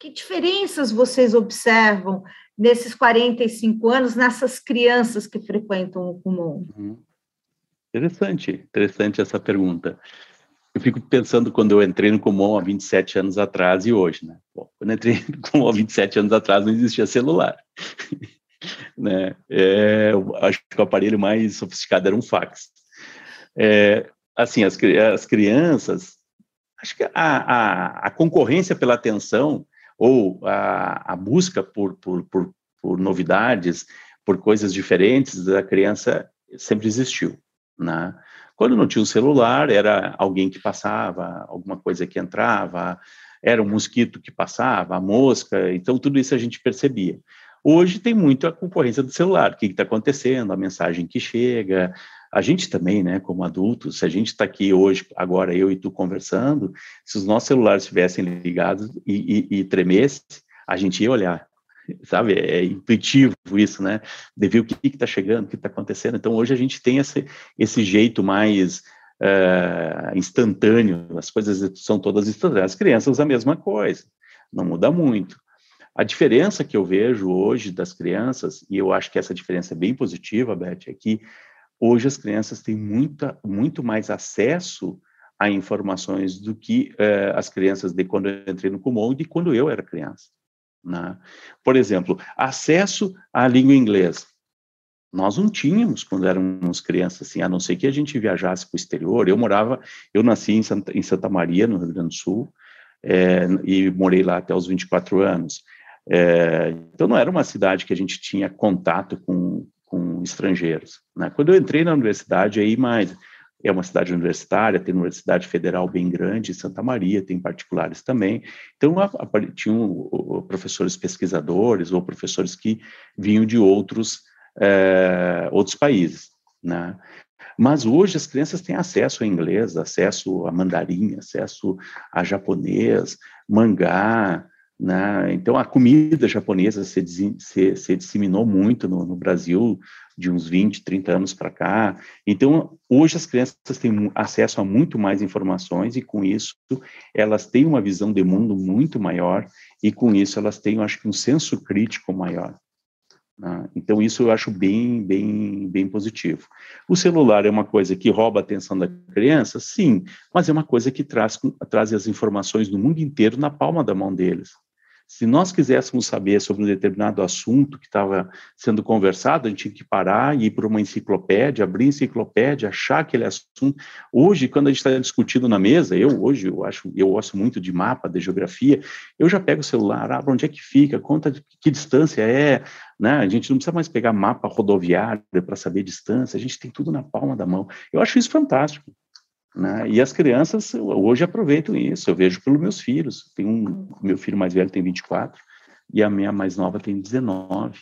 que diferenças vocês observam nesses 45 anos nessas crianças que frequentam o Kumon? Uhum. Interessante, interessante essa pergunta. Eu fico pensando quando eu entrei no Kumon há 27 anos atrás e hoje, né? Bom, quando eu entrei no Kumon há 27 anos atrás não existia celular né? É, acho que o aparelho mais sofisticado era um fax. É, assim, as, as crianças, acho que a, a, a, concorrência pela atenção ou a, a busca por, por, por, por novidades, por coisas diferentes da criança sempre existiu, né? Quando não tinha o celular, era alguém que passava, alguma coisa que entrava, era um mosquito que passava, a mosca, então tudo isso a gente percebia. Hoje tem muito a concorrência do celular, o que está acontecendo, a mensagem que chega, a gente também, né, como adultos, se a gente está aqui hoje, agora eu e tu conversando, se os nossos celulares estivessem ligados e, e, e tremesse, a gente ia olhar, sabe? É intuitivo isso, né? De ver o que está chegando, o que está acontecendo. Então, hoje a gente tem esse, esse jeito mais é, instantâneo, as coisas são todas instantâneas. As crianças, a mesma coisa, não muda muito. A diferença que eu vejo hoje das crianças, e eu acho que essa diferença é bem positiva, Beth, é que hoje as crianças têm muita, muito mais acesso a informações do que uh, as crianças de quando eu entrei no Kumon e de quando eu era criança. Né? Por exemplo, acesso à língua inglesa. Nós não tínhamos quando éramos crianças, assim, a não ser que a gente viajasse para o exterior. Eu morava, eu nasci em Santa, em Santa Maria, no Rio Grande do Sul, é, e morei lá até os 24 anos. É, então, não era uma cidade que a gente tinha contato com, com estrangeiros. Né? Quando eu entrei na universidade, aí mais é uma cidade universitária, tem uma universidade federal bem grande, Santa Maria, tem particulares também. Então, tinham professores pesquisadores ou professores que vinham de outros, é, outros países, né? Mas hoje as crianças têm acesso a inglês, acesso a mandarim, acesso a japonês, mangá, né? Então, a comida japonesa se, se, se disseminou muito no, no, Brasil de uns 20, 30 anos para cá. Então, hoje as crianças têm acesso a muito mais informações e, com isso, elas têm uma visão de mundo muito maior e, com isso, elas têm, acho que, um senso crítico maior. Né? Então, isso eu acho bem, bem, bem positivo. O celular é uma coisa que rouba a atenção da criança? Sim, mas é uma coisa que traz, traz as informações do mundo inteiro na palma da mão deles. Se nós quiséssemos saber sobre um determinado assunto que estava sendo conversado, a gente tinha que parar e ir para uma enciclopédia, abrir enciclopédia, achar aquele assunto. Hoje, quando a gente está discutindo na mesa, eu hoje eu acho, eu gosto muito de mapa, de geografia, eu já pego o celular, abro onde é que fica, conta de que distância é, né? A gente não precisa mais pegar mapa rodoviário para saber distância, a gente tem tudo na palma da mão. Eu acho isso fantástico. Né? E as crianças hoje aproveitam isso, eu vejo pelos meus filhos. Tem um, meu filho mais velho tem 24 e a minha mais nova tem 19.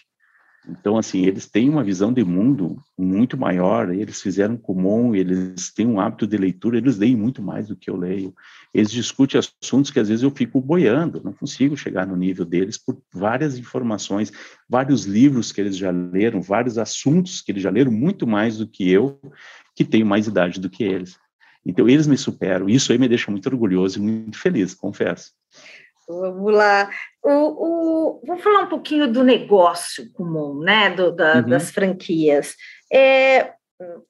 Então, assim, eles têm uma visão de mundo muito maior, eles fizeram comum, eles têm um hábito de leitura, eles leem muito mais do que eu leio. Eles discutem assuntos que às vezes eu fico boiando, não consigo chegar no nível deles por várias informações, vários livros que eles já leram, vários assuntos que eles já leram, muito mais do que eu, que tenho mais idade do que eles. Então, eles me superam. Isso aí me deixa muito orgulhoso e muito feliz, confesso. Vamos lá. O, o, vou falar um pouquinho do negócio comum, né? Do, da, uhum. Das franquias. É,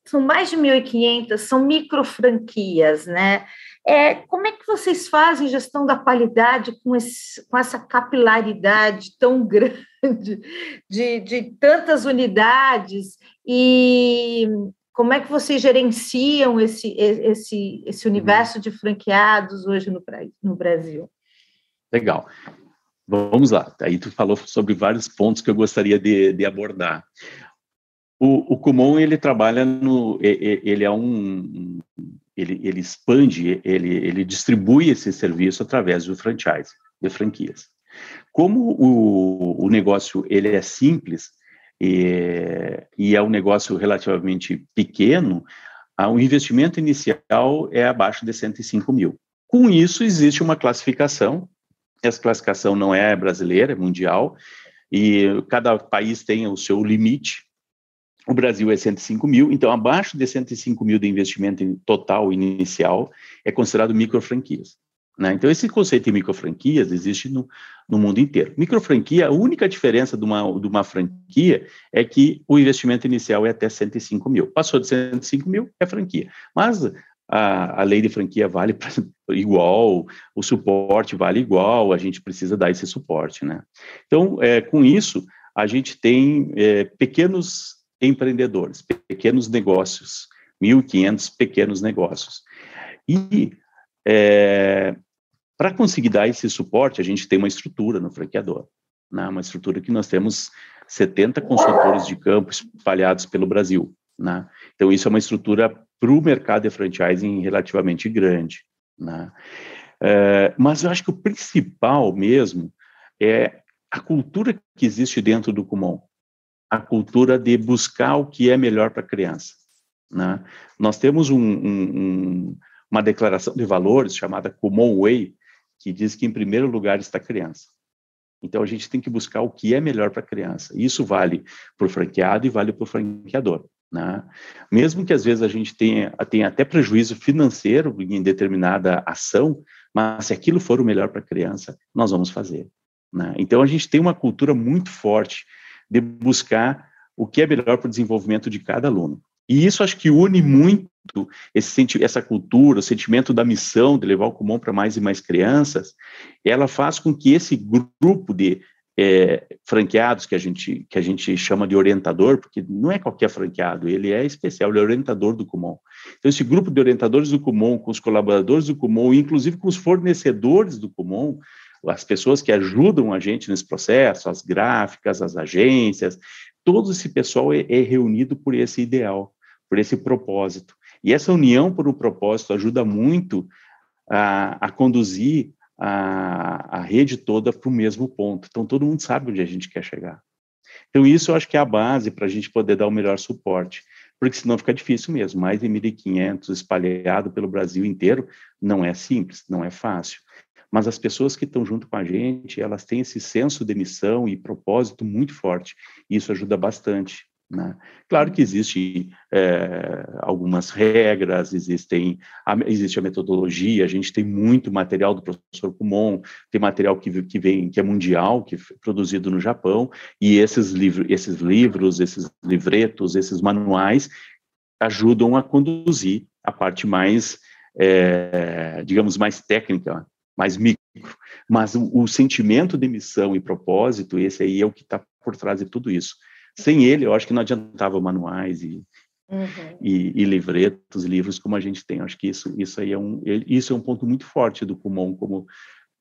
são mais de 1.500, são micro franquias, né? É, como é que vocês fazem gestão da qualidade com, esse, com essa capilaridade tão grande de, de tantas unidades e como é que vocês gerenciam esse, esse, esse universo de franqueados hoje no, no Brasil? Legal. Vamos lá. Aí tu falou sobre vários pontos que eu gostaria de, de abordar. O, o Kumon, ele trabalha no... Ele é um... Ele, ele expande, ele, ele distribui esse serviço através do franchise, de franquias. Como o, o negócio ele é simples, e, e é um negócio relativamente pequeno, o investimento inicial é abaixo de 105 mil. Com isso, existe uma classificação, essa classificação não é brasileira, é mundial, e cada país tem o seu limite. O Brasil é 105 mil, então abaixo de 105 mil de investimento total inicial é considerado micro franquias. Né? Então, esse conceito de microfranquias existe no, no mundo inteiro. Microfranquia, a única diferença de uma, de uma franquia é que o investimento inicial é até 105 mil. Passou de 105 mil, é franquia. Mas a, a lei de franquia vale pra, igual, o suporte vale igual, a gente precisa dar esse suporte. Né? Então, é, com isso, a gente tem é, pequenos empreendedores, pequenos negócios, 1.500 pequenos negócios. E é, para conseguir dar esse suporte, a gente tem uma estrutura no franqueador, né? uma estrutura que nós temos 70 consultores de campo espalhados pelo Brasil. Né? Então, isso é uma estrutura para o mercado de franchising relativamente grande. Né? É, mas eu acho que o principal mesmo é a cultura que existe dentro do Kumon, a cultura de buscar o que é melhor para a criança. Né? Nós temos um, um, uma declaração de valores chamada Kumon Way, que diz que em primeiro lugar está a criança. Então a gente tem que buscar o que é melhor para a criança. Isso vale para o franqueado e vale para o franqueador. Né? Mesmo que às vezes a gente tenha, tenha até prejuízo financeiro em determinada ação, mas se aquilo for o melhor para a criança, nós vamos fazer. Né? Então a gente tem uma cultura muito forte de buscar o que é melhor para o desenvolvimento de cada aluno. E isso acho que une muito esse, essa cultura, o sentimento da missão de levar o comum para mais e mais crianças, ela faz com que esse grupo de é, franqueados que a gente que a gente chama de orientador, porque não é qualquer franqueado, ele é especial, ele é orientador do Kumon. Então esse grupo de orientadores do Kumon, com os colaboradores do Kumon, inclusive com os fornecedores do Kumon, as pessoas que ajudam a gente nesse processo, as gráficas, as agências, todo esse pessoal é, é reunido por esse ideal, por esse propósito. E essa união por um propósito ajuda muito a, a conduzir a, a rede toda para o mesmo ponto. Então, todo mundo sabe onde a gente quer chegar. Então, isso eu acho que é a base para a gente poder dar o melhor suporte, porque senão fica difícil mesmo. Mais de 1.500 espalhado pelo Brasil inteiro não é simples, não é fácil. Mas as pessoas que estão junto com a gente, elas têm esse senso de missão e propósito muito forte, e isso ajuda bastante. Né? Claro que existem é, algumas regras, existem a, existe a metodologia, a gente tem muito material do professor Kumon, tem material que, que vem, que é mundial, que é produzido no Japão, e esses, livro, esses livros, esses livretos, esses manuais ajudam a conduzir a parte mais, é, digamos, mais técnica, mais micro. Mas o, o sentimento de missão e propósito, esse aí é o que está por trás de tudo isso. Sem ele, eu acho que não adiantava manuais e, uhum. e, e, livretos, livros como a gente tem. Eu acho que isso, isso aí é um, isso é um ponto muito forte do Kumon, como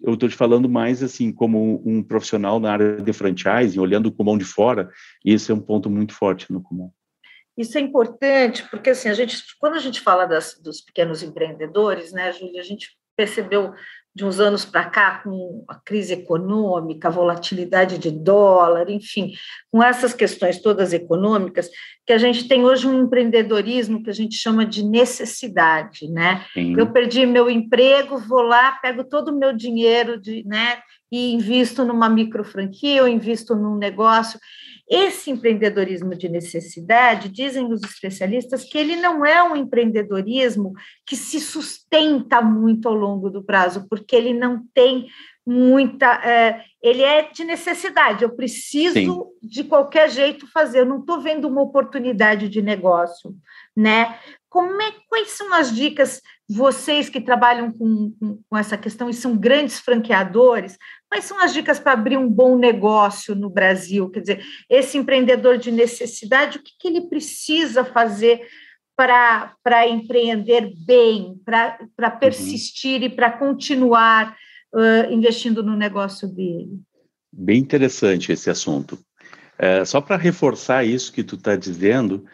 eu estou te falando mais assim como um profissional na área de franchising, olhando o Kumon de fora, isso é um ponto muito forte no Kumon. Isso é importante, porque assim, a gente, quando a gente fala das, dos pequenos empreendedores, né, Júlia, a gente percebeu de uns anos para cá, com a crise econômica, a volatilidade de dólar, enfim, com essas questões todas econômicas, que a gente tem hoje um empreendedorismo que a gente chama de necessidade, né? Sim. Eu perdi meu emprego, vou lá, pego todo o meu dinheiro de, né, e invisto numa micro franquia, ou invisto num negócio. Esse empreendedorismo de necessidade, dizem os especialistas, que ele não é um empreendedorismo que se sustenta muito ao longo do prazo, porque ele não tem muita. É, ele é de necessidade, eu preciso Sim. de qualquer jeito fazer, eu não estou vendo uma oportunidade de negócio, né? Como é, quais são as dicas, vocês que trabalham com, com, com essa questão e são grandes franqueadores, quais são as dicas para abrir um bom negócio no Brasil? Quer dizer, esse empreendedor de necessidade, o que, que ele precisa fazer para empreender bem, para uhum. persistir uhum. e para continuar uh, investindo no negócio dele? Bem interessante esse assunto. É, só para reforçar isso que tu está dizendo,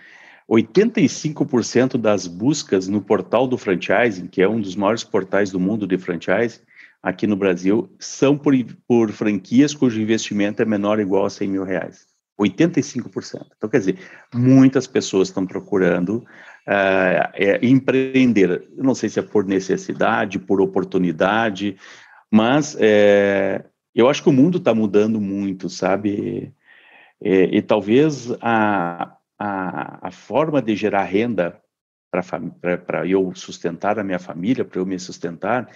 85% das buscas no portal do franchising, que é um dos maiores portais do mundo de franchise, aqui no Brasil, são por, por franquias cujo investimento é menor ou igual a 100 mil reais. 85%. Então, quer dizer, muitas pessoas estão procurando uh, é, empreender. Eu não sei se é por necessidade, por oportunidade, mas é, eu acho que o mundo está mudando muito, sabe? É, e talvez a, a, a forma de gerar renda para eu sustentar a minha família, para eu me sustentar,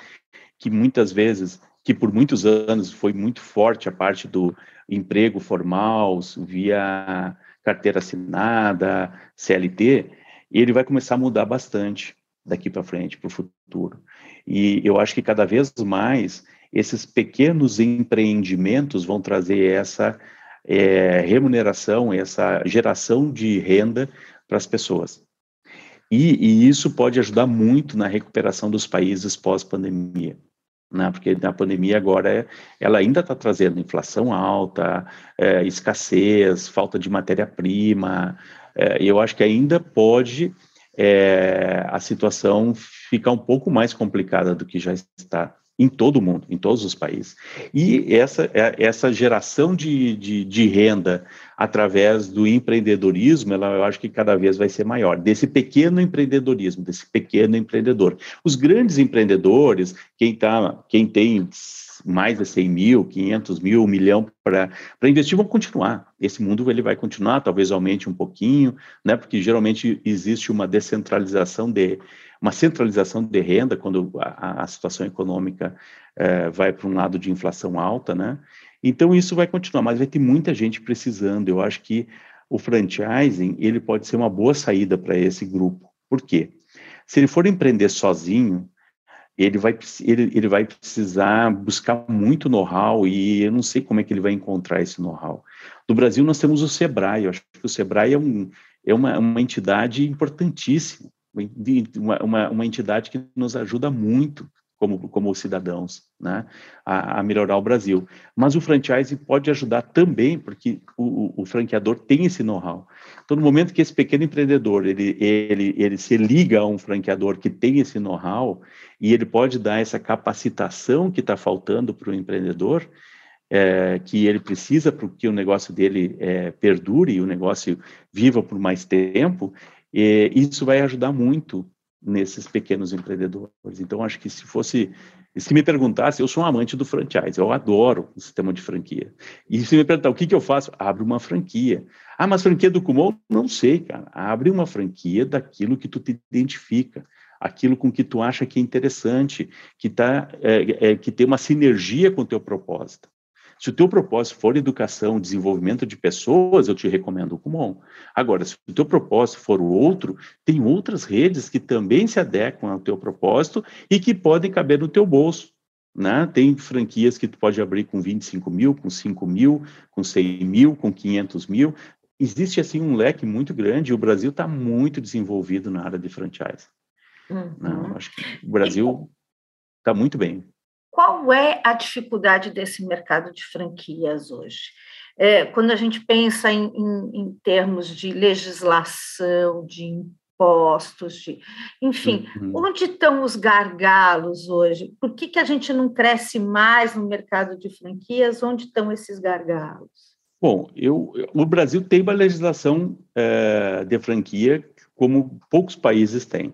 que muitas vezes, que por muitos anos foi muito forte a parte do emprego formal, via carteira assinada, CLT, ele vai começar a mudar bastante daqui para frente, para o futuro. E eu acho que cada vez mais esses pequenos empreendimentos vão trazer essa é, remuneração, essa geração de renda para as pessoas. E, e, isso pode ajudar muito na recuperação dos países pós-pandemia. Né? Porque na pandemia agora é, ela ainda está trazendo inflação alta, é, escassez, falta de matéria-prima. É, eu acho que ainda pode é, a situação ficar um pouco mais complicada do que já está em todo o mundo, em todos os países. E essa, é, essa geração de, de, de, renda através do empreendedorismo, ela, eu acho que cada vez vai ser maior, desse pequeno empreendedorismo, desse pequeno empreendedor. Os grandes empreendedores, quem, tá, quem tem mais de 100 mil, 500 mil, um milhão para investir vão continuar. Esse mundo ele vai continuar, talvez aumente um pouquinho, né? Porque geralmente existe uma descentralização de uma centralização de renda quando a, a situação econômica é, vai para um lado de inflação alta, né? Então isso vai continuar, mas vai ter muita gente precisando. Eu acho que o franchising ele pode ser uma boa saída para esse grupo. Por quê? Se ele for empreender sozinho, ele vai, ele, ele vai precisar buscar muito know-how e eu não sei como é que ele vai encontrar esse know-how. No Brasil, nós temos o SEBRAE, eu acho que o SEBRAE é, um, é uma, uma entidade importantíssima, uma, uma, uma entidade que nos ajuda muito como, como cidadãos, né, a, a, melhorar o Brasil. Mas o franchise pode ajudar também, porque o, o, o franqueador tem esse know-how. Então, no momento que esse pequeno empreendedor, ele, ele, ele se liga a um franqueador que tem esse know-how, e ele pode dar essa capacitação que está faltando para o empreendedor, é, que ele precisa para que o negócio dele é, perdure e o negócio viva por mais tempo, e isso vai ajudar muito nesses pequenos empreendedores. Então, acho que se fosse, se me perguntasse, eu sou um amante do franchise, eu adoro o sistema de franquia. E se me perguntar o que, que eu faço, abre uma franquia. Ah, mas franquia do Kumon? Não sei, cara. Abre uma franquia daquilo que tu te identifica, aquilo com que tu acha que é interessante, que, tá, é, é, que tem uma sinergia com o teu propósito. Se o teu propósito for educação, desenvolvimento de pessoas, eu te recomendo o Kumon. Agora, se o teu propósito for o outro, tem outras redes que também se adequam ao teu propósito e que podem caber no teu bolso. Né? Tem franquias que tu pode abrir com 25 mil, com 5 mil, com 100 mil, com 500 mil. Existe, assim, um leque muito grande e o Brasil está muito desenvolvido na área de franchise. Uhum. Não, acho que o Brasil está muito bem. Qual é a dificuldade desse mercado de franquias hoje? É, quando a gente pensa em, em, em, termos de legislação, de impostos, de, enfim, uhum. onde estão os gargalos hoje? Por que, que a gente não cresce mais no mercado de franquias? Onde estão esses gargalos? Bom, eu, o Brasil tem uma legislação é, de franquia como poucos países têm.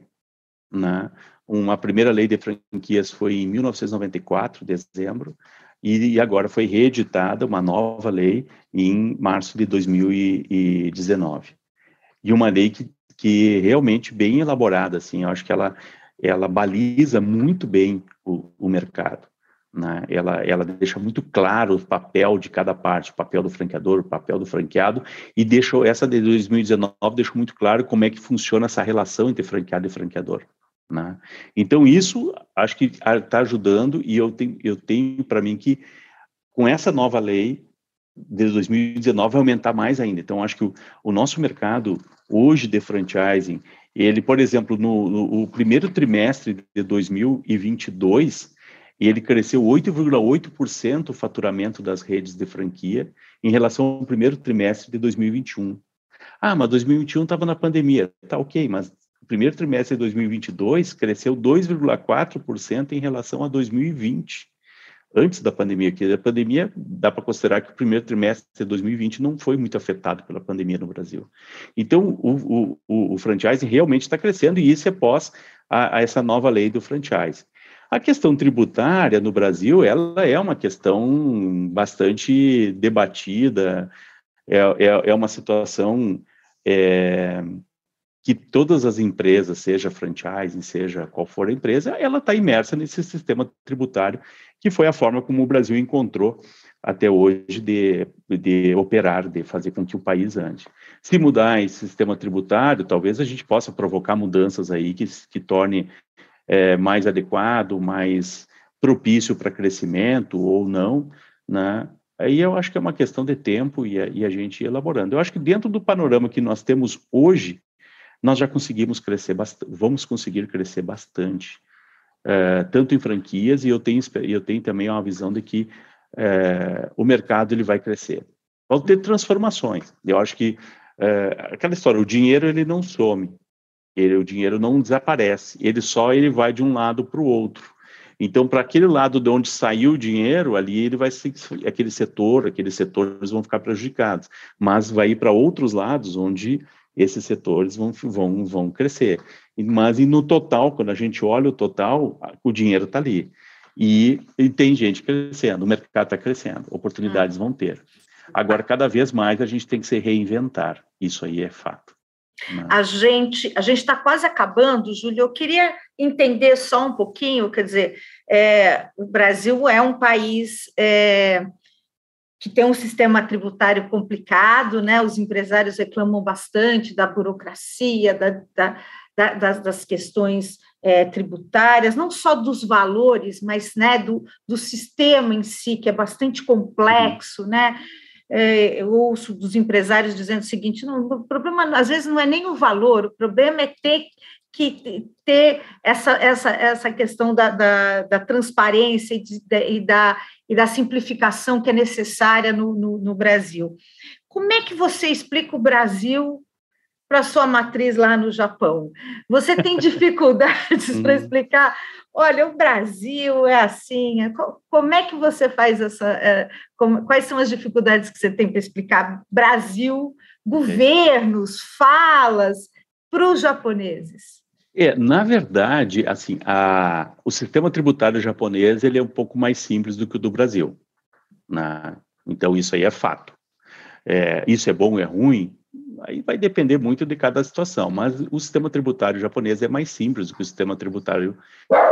Né? Uma primeira lei de franquias foi em 1994, dezembro, e agora foi reeditada uma nova lei em março de 2019. E uma lei que, que realmente bem elaborada, assim, eu acho que ela, ela baliza muito bem o, o mercado. Né? Ela, ela deixa muito claro o papel de cada parte, o papel do franqueador, o papel do franqueado, e deixou essa de 2019 deixou muito claro como é que funciona essa relação entre franqueado e franqueador. Né? Então, isso acho que está ajudando, e eu tenho, eu tenho para mim que com essa nova lei de 2019 vai aumentar mais ainda. Então, acho que o, o nosso mercado hoje de franchising, ele, por exemplo, no, no primeiro trimestre de 2022, ele cresceu 8,8% o faturamento das redes de franquia em relação ao primeiro trimestre de 2021. Ah, mas 2021 estava na pandemia. Tá ok, mas primeiro trimestre de 2022 cresceu 2,4% em relação a 2020, antes da pandemia. Que a pandemia, dá para considerar que o primeiro trimestre de 2020 não foi muito afetado pela pandemia no Brasil. Então, o, o, o franchising realmente está crescendo, e isso é pós a, a essa nova lei do franchise. A questão tributária no Brasil, ela é uma questão bastante debatida, é, é, é uma situação é, que todas as empresas, seja franchise, seja qual for a empresa, ela está imersa nesse sistema tributário, que foi a forma como o Brasil encontrou até hoje de, de operar, de fazer com que o país ande. Se mudar esse sistema tributário, talvez a gente possa provocar mudanças aí que, que torne é, mais adequado, mais propício para crescimento ou não, né? Aí eu acho que é uma questão de tempo e a, e a gente elaborando. Eu acho que dentro do panorama que nós temos hoje, nós já conseguimos crescer bastante, vamos conseguir crescer bastante, é, tanto em franquias, e eu tenho, eu tenho também uma visão de que é, o mercado ele vai crescer. Vão ter transformações. Eu acho que é, aquela história, o dinheiro ele não some, ele, o dinheiro não desaparece, ele só ele vai de um lado para o outro. Então, para aquele lado de onde saiu o dinheiro, ali ele vai ser aquele setor, aqueles setores vão ficar prejudicados, mas vai ir para outros lados onde esses setores vão, vão, vão crescer. Mas e no total, quando a gente olha o total, o dinheiro está ali. E, e tem gente crescendo, o mercado está crescendo, oportunidades vão ter. Agora, cada vez mais a gente tem que se reinventar, isso aí é fato. Né? A gente a gente está quase acabando, Júlio. Eu queria entender só um pouquinho, quer dizer, é, o Brasil é um país é, que tem um sistema tributário complicado, né? Os empresários reclamam bastante da burocracia, da, da, da, das, das, questões é, tributárias, não só dos valores, mas né, do, do sistema em si, que é bastante complexo, né? É, eu ouço dos empresários dizendo o seguinte: não, o problema às vezes não é nem o valor, o problema é ter que ter essa, essa, essa questão da, da, da transparência e, de, e, da, e da simplificação que é necessária no, no, no Brasil. Como é que você explica o Brasil para sua matriz lá no Japão? Você tem dificuldades para explicar? Olha, o Brasil é assim. É, como é que você faz essa? É, quais são as dificuldades que você tem para explicar Brasil, governos, falas para os japoneses? É, na verdade, assim, a, o sistema tributário japonês ele é um pouco mais simples do que o do Brasil. Né? Então, isso aí é fato. É, isso é bom é ruim? Aí vai depender muito de cada situação, mas o sistema tributário japonês é mais simples do que o sistema tributário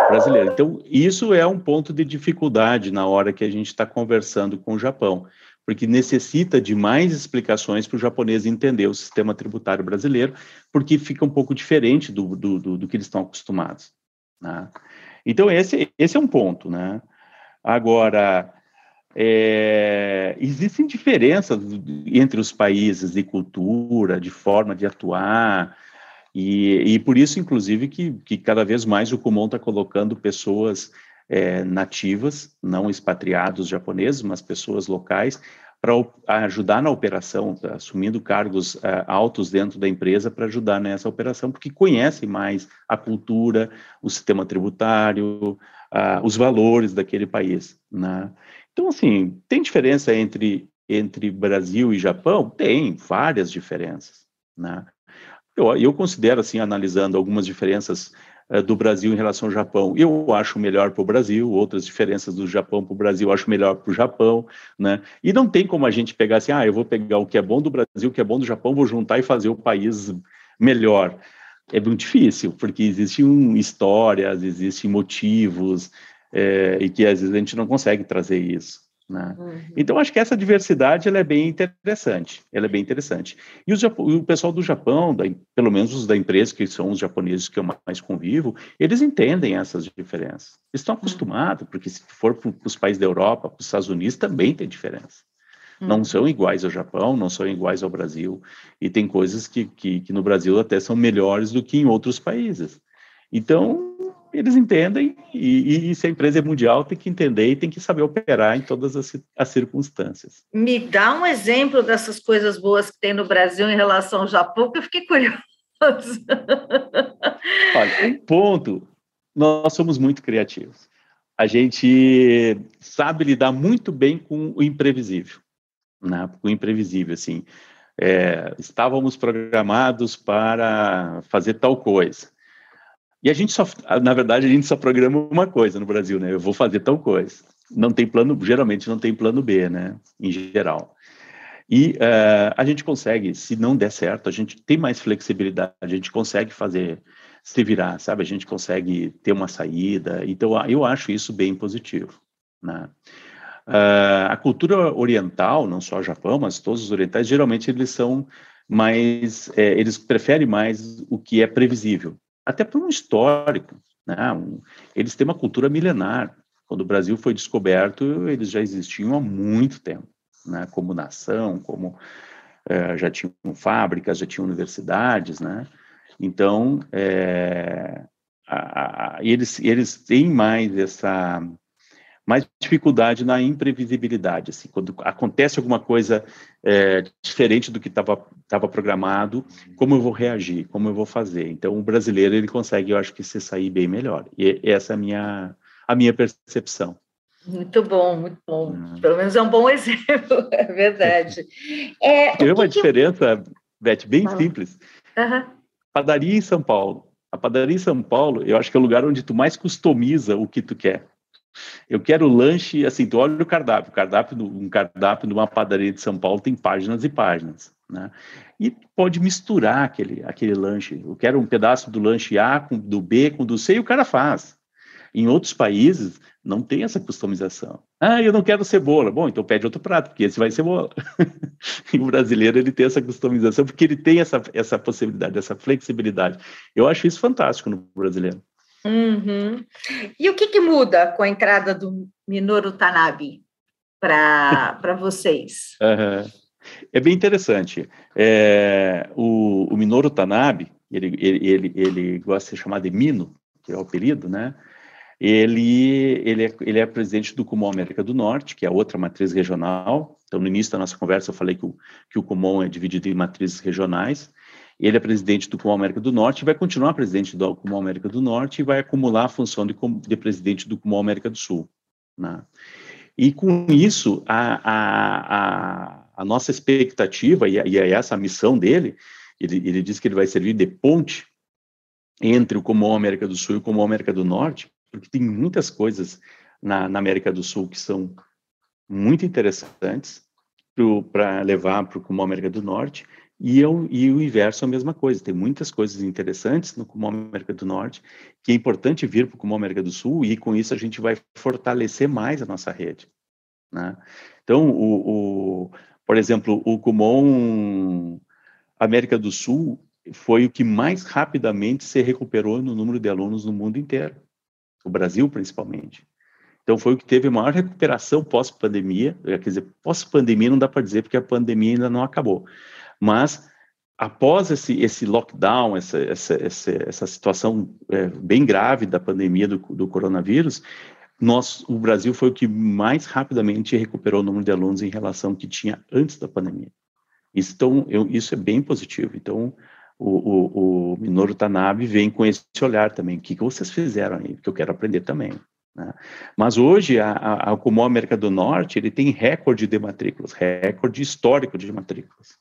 brasileiro. Então, isso é um ponto de dificuldade na hora que a gente está conversando com o Japão porque necessita de mais explicações para o japonês entender o sistema tributário brasileiro, porque fica um pouco diferente do, do, do, do que eles estão acostumados. Né? Então, esse, esse é um ponto. Né? Agora, é, existem diferenças entre os países de cultura, de forma de atuar, e, e por isso, inclusive, que, que cada vez mais o Kumon está colocando pessoas é, nativas, não expatriados japoneses, mas pessoas locais, para ajudar na operação, assumindo cargos uh, altos dentro da empresa para ajudar nessa operação, porque conhecem mais a cultura, o sistema tributário, uh, os valores daquele país. Né? Então, assim, tem diferença entre, entre Brasil e Japão? Tem, várias diferenças. Né? Eu, eu considero, assim, analisando algumas diferenças do Brasil em relação ao Japão. Eu acho melhor para o Brasil, outras diferenças do Japão para o Brasil, eu acho melhor para o Japão, né? E não tem como a gente pegar assim, ah, eu vou pegar o que é bom do Brasil, o que é bom do Japão, vou juntar e fazer o país melhor. É muito difícil, porque existem histórias, existem motivos, é, e que às vezes a gente não consegue trazer isso. Né? Uhum. Então, acho que essa diversidade ela é bem interessante. Ela é bem interessante. E os, o pessoal do Japão, da, pelo menos os da empresa, que são os japoneses que eu mais convivo, eles entendem essas diferenças. Eles estão acostumados, porque se for para os países da Europa, para os Estados Unidos, também tem diferença. Uhum. Não são iguais ao Japão, não são iguais ao Brasil. E tem coisas que, que, que no Brasil até são melhores do que em outros países. Então, eles entendem, e, e, se a empresa é mundial, tem que entender e tem que saber operar em todas as, as, circunstâncias. Me dá um exemplo dessas coisas boas que tem no Brasil em relação ao Japão, que eu fiquei curioso. Olha, um ponto, nós somos muito criativos. A gente sabe lidar muito bem com o imprevisível, né? com o imprevisível, assim. É, estávamos programados para fazer tal coisa e a gente só, na verdade, a gente só programa uma coisa no Brasil, né? Eu vou fazer tal coisa. Não tem plano, geralmente não tem plano B, né? Em geral. E uh, a gente consegue, se não der certo, a gente tem mais flexibilidade, a gente consegue fazer se virar, sabe? A gente consegue ter uma saída. Então, eu acho isso bem positivo, né? Uh, a cultura oriental, não só o Japão, mas todos os orientais, geralmente eles são mais, é, eles preferem mais o que é previsível, até por um histórico. Né? Um, eles têm uma cultura milenar. Quando o Brasil foi descoberto, eles já existiam há muito tempo, né? como nação, como é, já tinham fábricas, já tinham universidades, né? Então, é, a, a, eles, eles têm mais essa mais dificuldade na imprevisibilidade. Assim, quando acontece alguma coisa é, diferente do que estava programado, como eu vou reagir, como eu vou fazer. Então, o brasileiro ele consegue, eu acho que se sair bem melhor. E essa é a minha a minha percepção. Muito bom, muito bom. Hum. Pelo menos é um bom exemplo, é verdade. É, Tem uma diferença, Beth, bem ah. simples. Uhum. Padaria em São Paulo. A padaria em São Paulo, eu acho que é o lugar onde tu mais customiza o que tu quer Eu quero lanche, assim, tu olha o cardápio, cardápio, um cardápio de uma padaria de São Paulo tem páginas e páginas, né? E pode misturar aquele, aquele lanche. Eu quero um pedaço do lanche A com do B com do C e o cara faz. Em outros países não tem essa customização. Ah, eu não quero cebola. Bom, então pede outro prato, porque esse vai cebola. e o brasileiro ele tem essa customização porque ele tem essa, essa possibilidade, essa flexibilidade. Eu acho isso fantástico no brasileiro. Uhum. E o que, que, muda com a entrada do Minoru Tanabe para vocês? Uhum. É bem interessante. É, o, o, Minoru Tanabe, ele, ele, ele, ele, gosta de ser chamado de Mino, que é o apelido, né? Ele, ele, é, ele é presidente do Kumon América do Norte, que é outra matriz regional. Então, no início da nossa conversa, eu falei que o, que o Kumon é dividido em matrizes regionais. Ele é presidente do Comum América do Norte, vai continuar presidente do Comum América do Norte e vai acumular a função de, de presidente do Comum América do Sul. Né? E com isso, a, a, a, a nossa expectativa, e, e essa missão dele, ele, ele diz que ele vai servir de ponte entre o Comum América do Sul e o Comum América do Norte, porque tem muitas coisas na, na América do Sul que são muito interessantes para levar para o Comum América do Norte, e, eu, e o inverso é a mesma coisa. Tem muitas coisas interessantes no Comum América do Norte, que é importante vir para o Comum América do Sul, e com isso a gente vai fortalecer mais a nossa rede. Né? Então, o, o, por exemplo, o Comum América do Sul foi o que mais rapidamente se recuperou no número de alunos no mundo inteiro, o Brasil principalmente. Então, foi o que teve a maior recuperação pós-pandemia, quer dizer, pós-pandemia não dá para dizer porque a pandemia ainda não acabou, mas após esse, esse lockdown, essa, essa, essa, essa situação é, bem grave da pandemia do, do coronavírus, nós, o Brasil foi o que mais rapidamente recuperou o número de alunos em relação ao que tinha antes da pandemia. Então, eu, isso é bem positivo. Então, o, o, o Minoru Tanabe vem com esse olhar também. O que, que vocês fizeram aí? Porque eu quero aprender também. Né? Mas hoje, a, a, a Comum América do Norte, ele tem recorde de matrículas, recorde histórico de matrículas.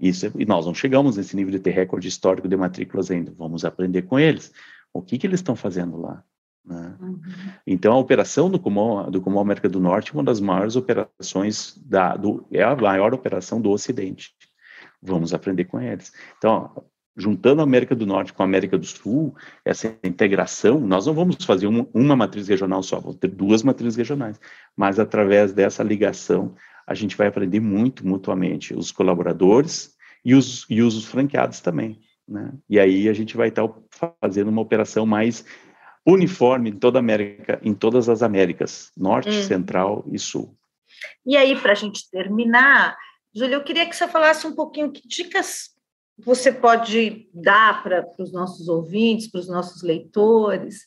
Isso, é, e nós não chegamos nesse nível de ter recorde histórico de matrículas ainda. Vamos aprender com eles. O que, que eles estão fazendo lá? Né? Uhum. Então, a operação do Comum, do Comum América do Norte é uma das maiores operações, da, do, é a maior operação do Ocidente. Vamos aprender com eles. Então, juntando a América do Norte com a América do Sul, essa integração, nós não vamos fazer um, uma matriz regional só, vamos ter duas matrizes regionais, mas através dessa ligação, a gente vai aprender muito mutuamente, os colaboradores e os, e os franqueados também. Né? E aí a gente vai estar fazendo uma operação mais uniforme em toda a América, em todas as Américas, Norte, hum. Central e Sul. E aí, para a gente terminar, Júlia, eu queria que você falasse um pouquinho que dicas você pode dar para os nossos ouvintes, para os nossos leitores,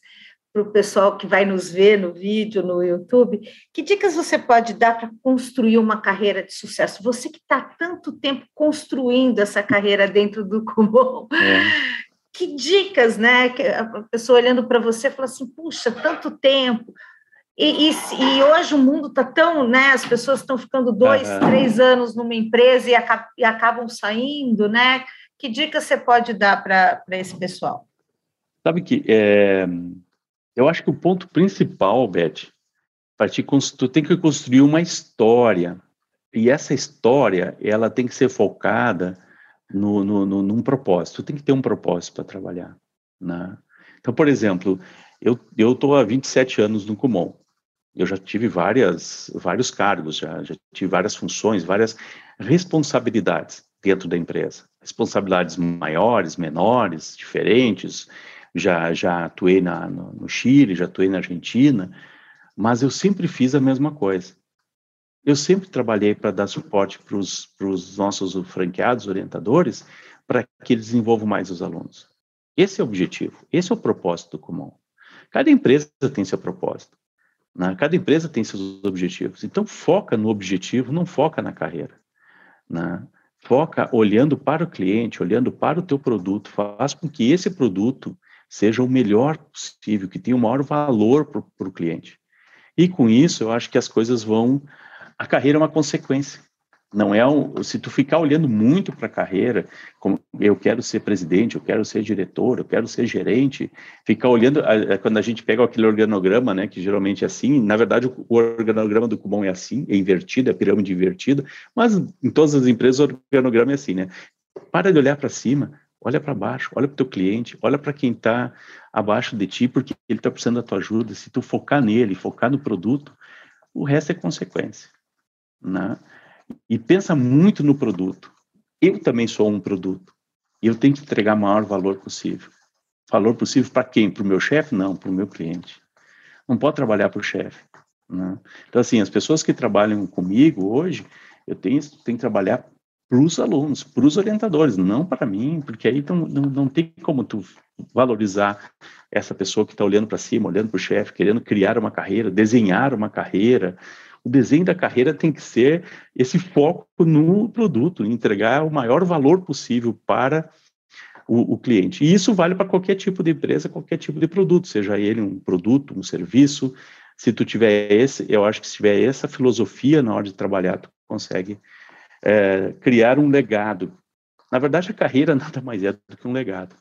para o pessoal que vai nos ver no vídeo, no YouTube, que dicas você pode dar para construir uma carreira de sucesso? Você que está tanto tempo construindo essa carreira dentro do Kumon, é. que dicas, né? Que a pessoa olhando para você fala assim, puxa, tanto tempo. E, e, e hoje o mundo está tão, né? As pessoas estão ficando dois, uhum. três anos numa empresa e, acab e acabam saindo, né? Que dicas você pode dar para esse pessoal? Sabe que é, eu acho que o ponto principal, Beth, partir tu tem que construir uma história e essa história ela tem que ser focada no, no, no num propósito. Tem que ter um propósito para trabalhar, né? Então, por exemplo, eu estou há 27 anos no Kumon. Eu já tive várias vários cargos, já, já tive várias funções, várias responsabilidades dentro da empresa. Responsabilidades maiores, menores, diferentes, já, já atuei na, no, no Chile, já atuei na Argentina, mas eu sempre fiz a mesma coisa. Eu sempre trabalhei para dar suporte para os nossos franqueados, orientadores, para que eles desenvolvam mais os alunos. Esse é o objetivo, esse é o propósito comum. Cada empresa tem seu propósito, né? cada empresa tem seus objetivos. Então, foca no objetivo, não foca na carreira. Né? Foca olhando para o cliente, olhando para o teu produto, faz com que esse produto seja o melhor possível, que tenha o maior valor para o cliente. E com isso, eu acho que as coisas vão. A carreira é uma consequência. Não é um, se tu ficar olhando muito para a carreira, como eu quero ser presidente, eu quero ser diretor, eu quero ser gerente, ficar olhando quando a gente pega aquele organograma, né, que geralmente é assim, na verdade o, organograma do Kumon é assim, é invertido, é pirâmide invertida, mas em todas as empresas o organograma é assim, né? Para de olhar para cima, olha para baixo, olha para o teu cliente, olha para quem está abaixo de ti, porque ele está precisando da tua ajuda. Se tu focar nele, focar no produto, o resto é consequência, né? e pensa muito no produto. Eu também sou um produto. E eu tenho que entregar o maior valor possível. Valor possível para quem? Para o meu chefe? Não, para o meu cliente. Não pode trabalhar para o chefe. Né? Então, assim, as pessoas que trabalham comigo hoje, eu tenho, tenho que trabalhar para os alunos, para os orientadores, não para mim, porque aí não, não, não tem como tu valorizar essa pessoa que está olhando para cima, olhando para o chefe, querendo criar uma carreira, desenhar uma carreira, o desenho da carreira tem que ser esse foco no produto, entregar o maior valor possível para o, o cliente. E isso vale para qualquer tipo de empresa, qualquer tipo de produto, seja ele um produto, um serviço. Se tu tiver esse, eu acho que se tiver essa filosofia na hora de trabalhar, tu consegue é, criar um legado. Na verdade, a carreira nada mais é do que um legado.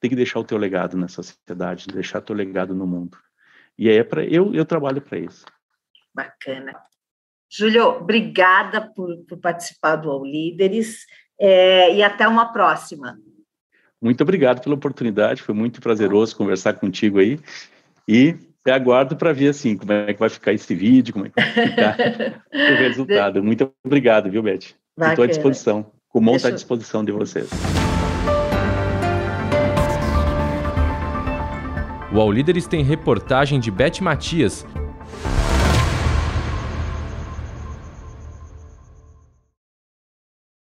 Tem que deixar o teu legado na sociedade, deixar o teu legado no mundo. E aí é para eu eu trabalho para isso. Bacana. Júlio, obrigada por, por participar do All Líderes é, e até uma próxima. Muito obrigado pela oportunidade, foi muito prazeroso conversar contigo aí e aguardo para ver assim como é que vai ficar esse vídeo, como é que vai ficar o resultado. Muito obrigado, viu, Beth? Estou à disposição. O Mon está à disposição de vocês. O All Líderes tem reportagem de Beth Matias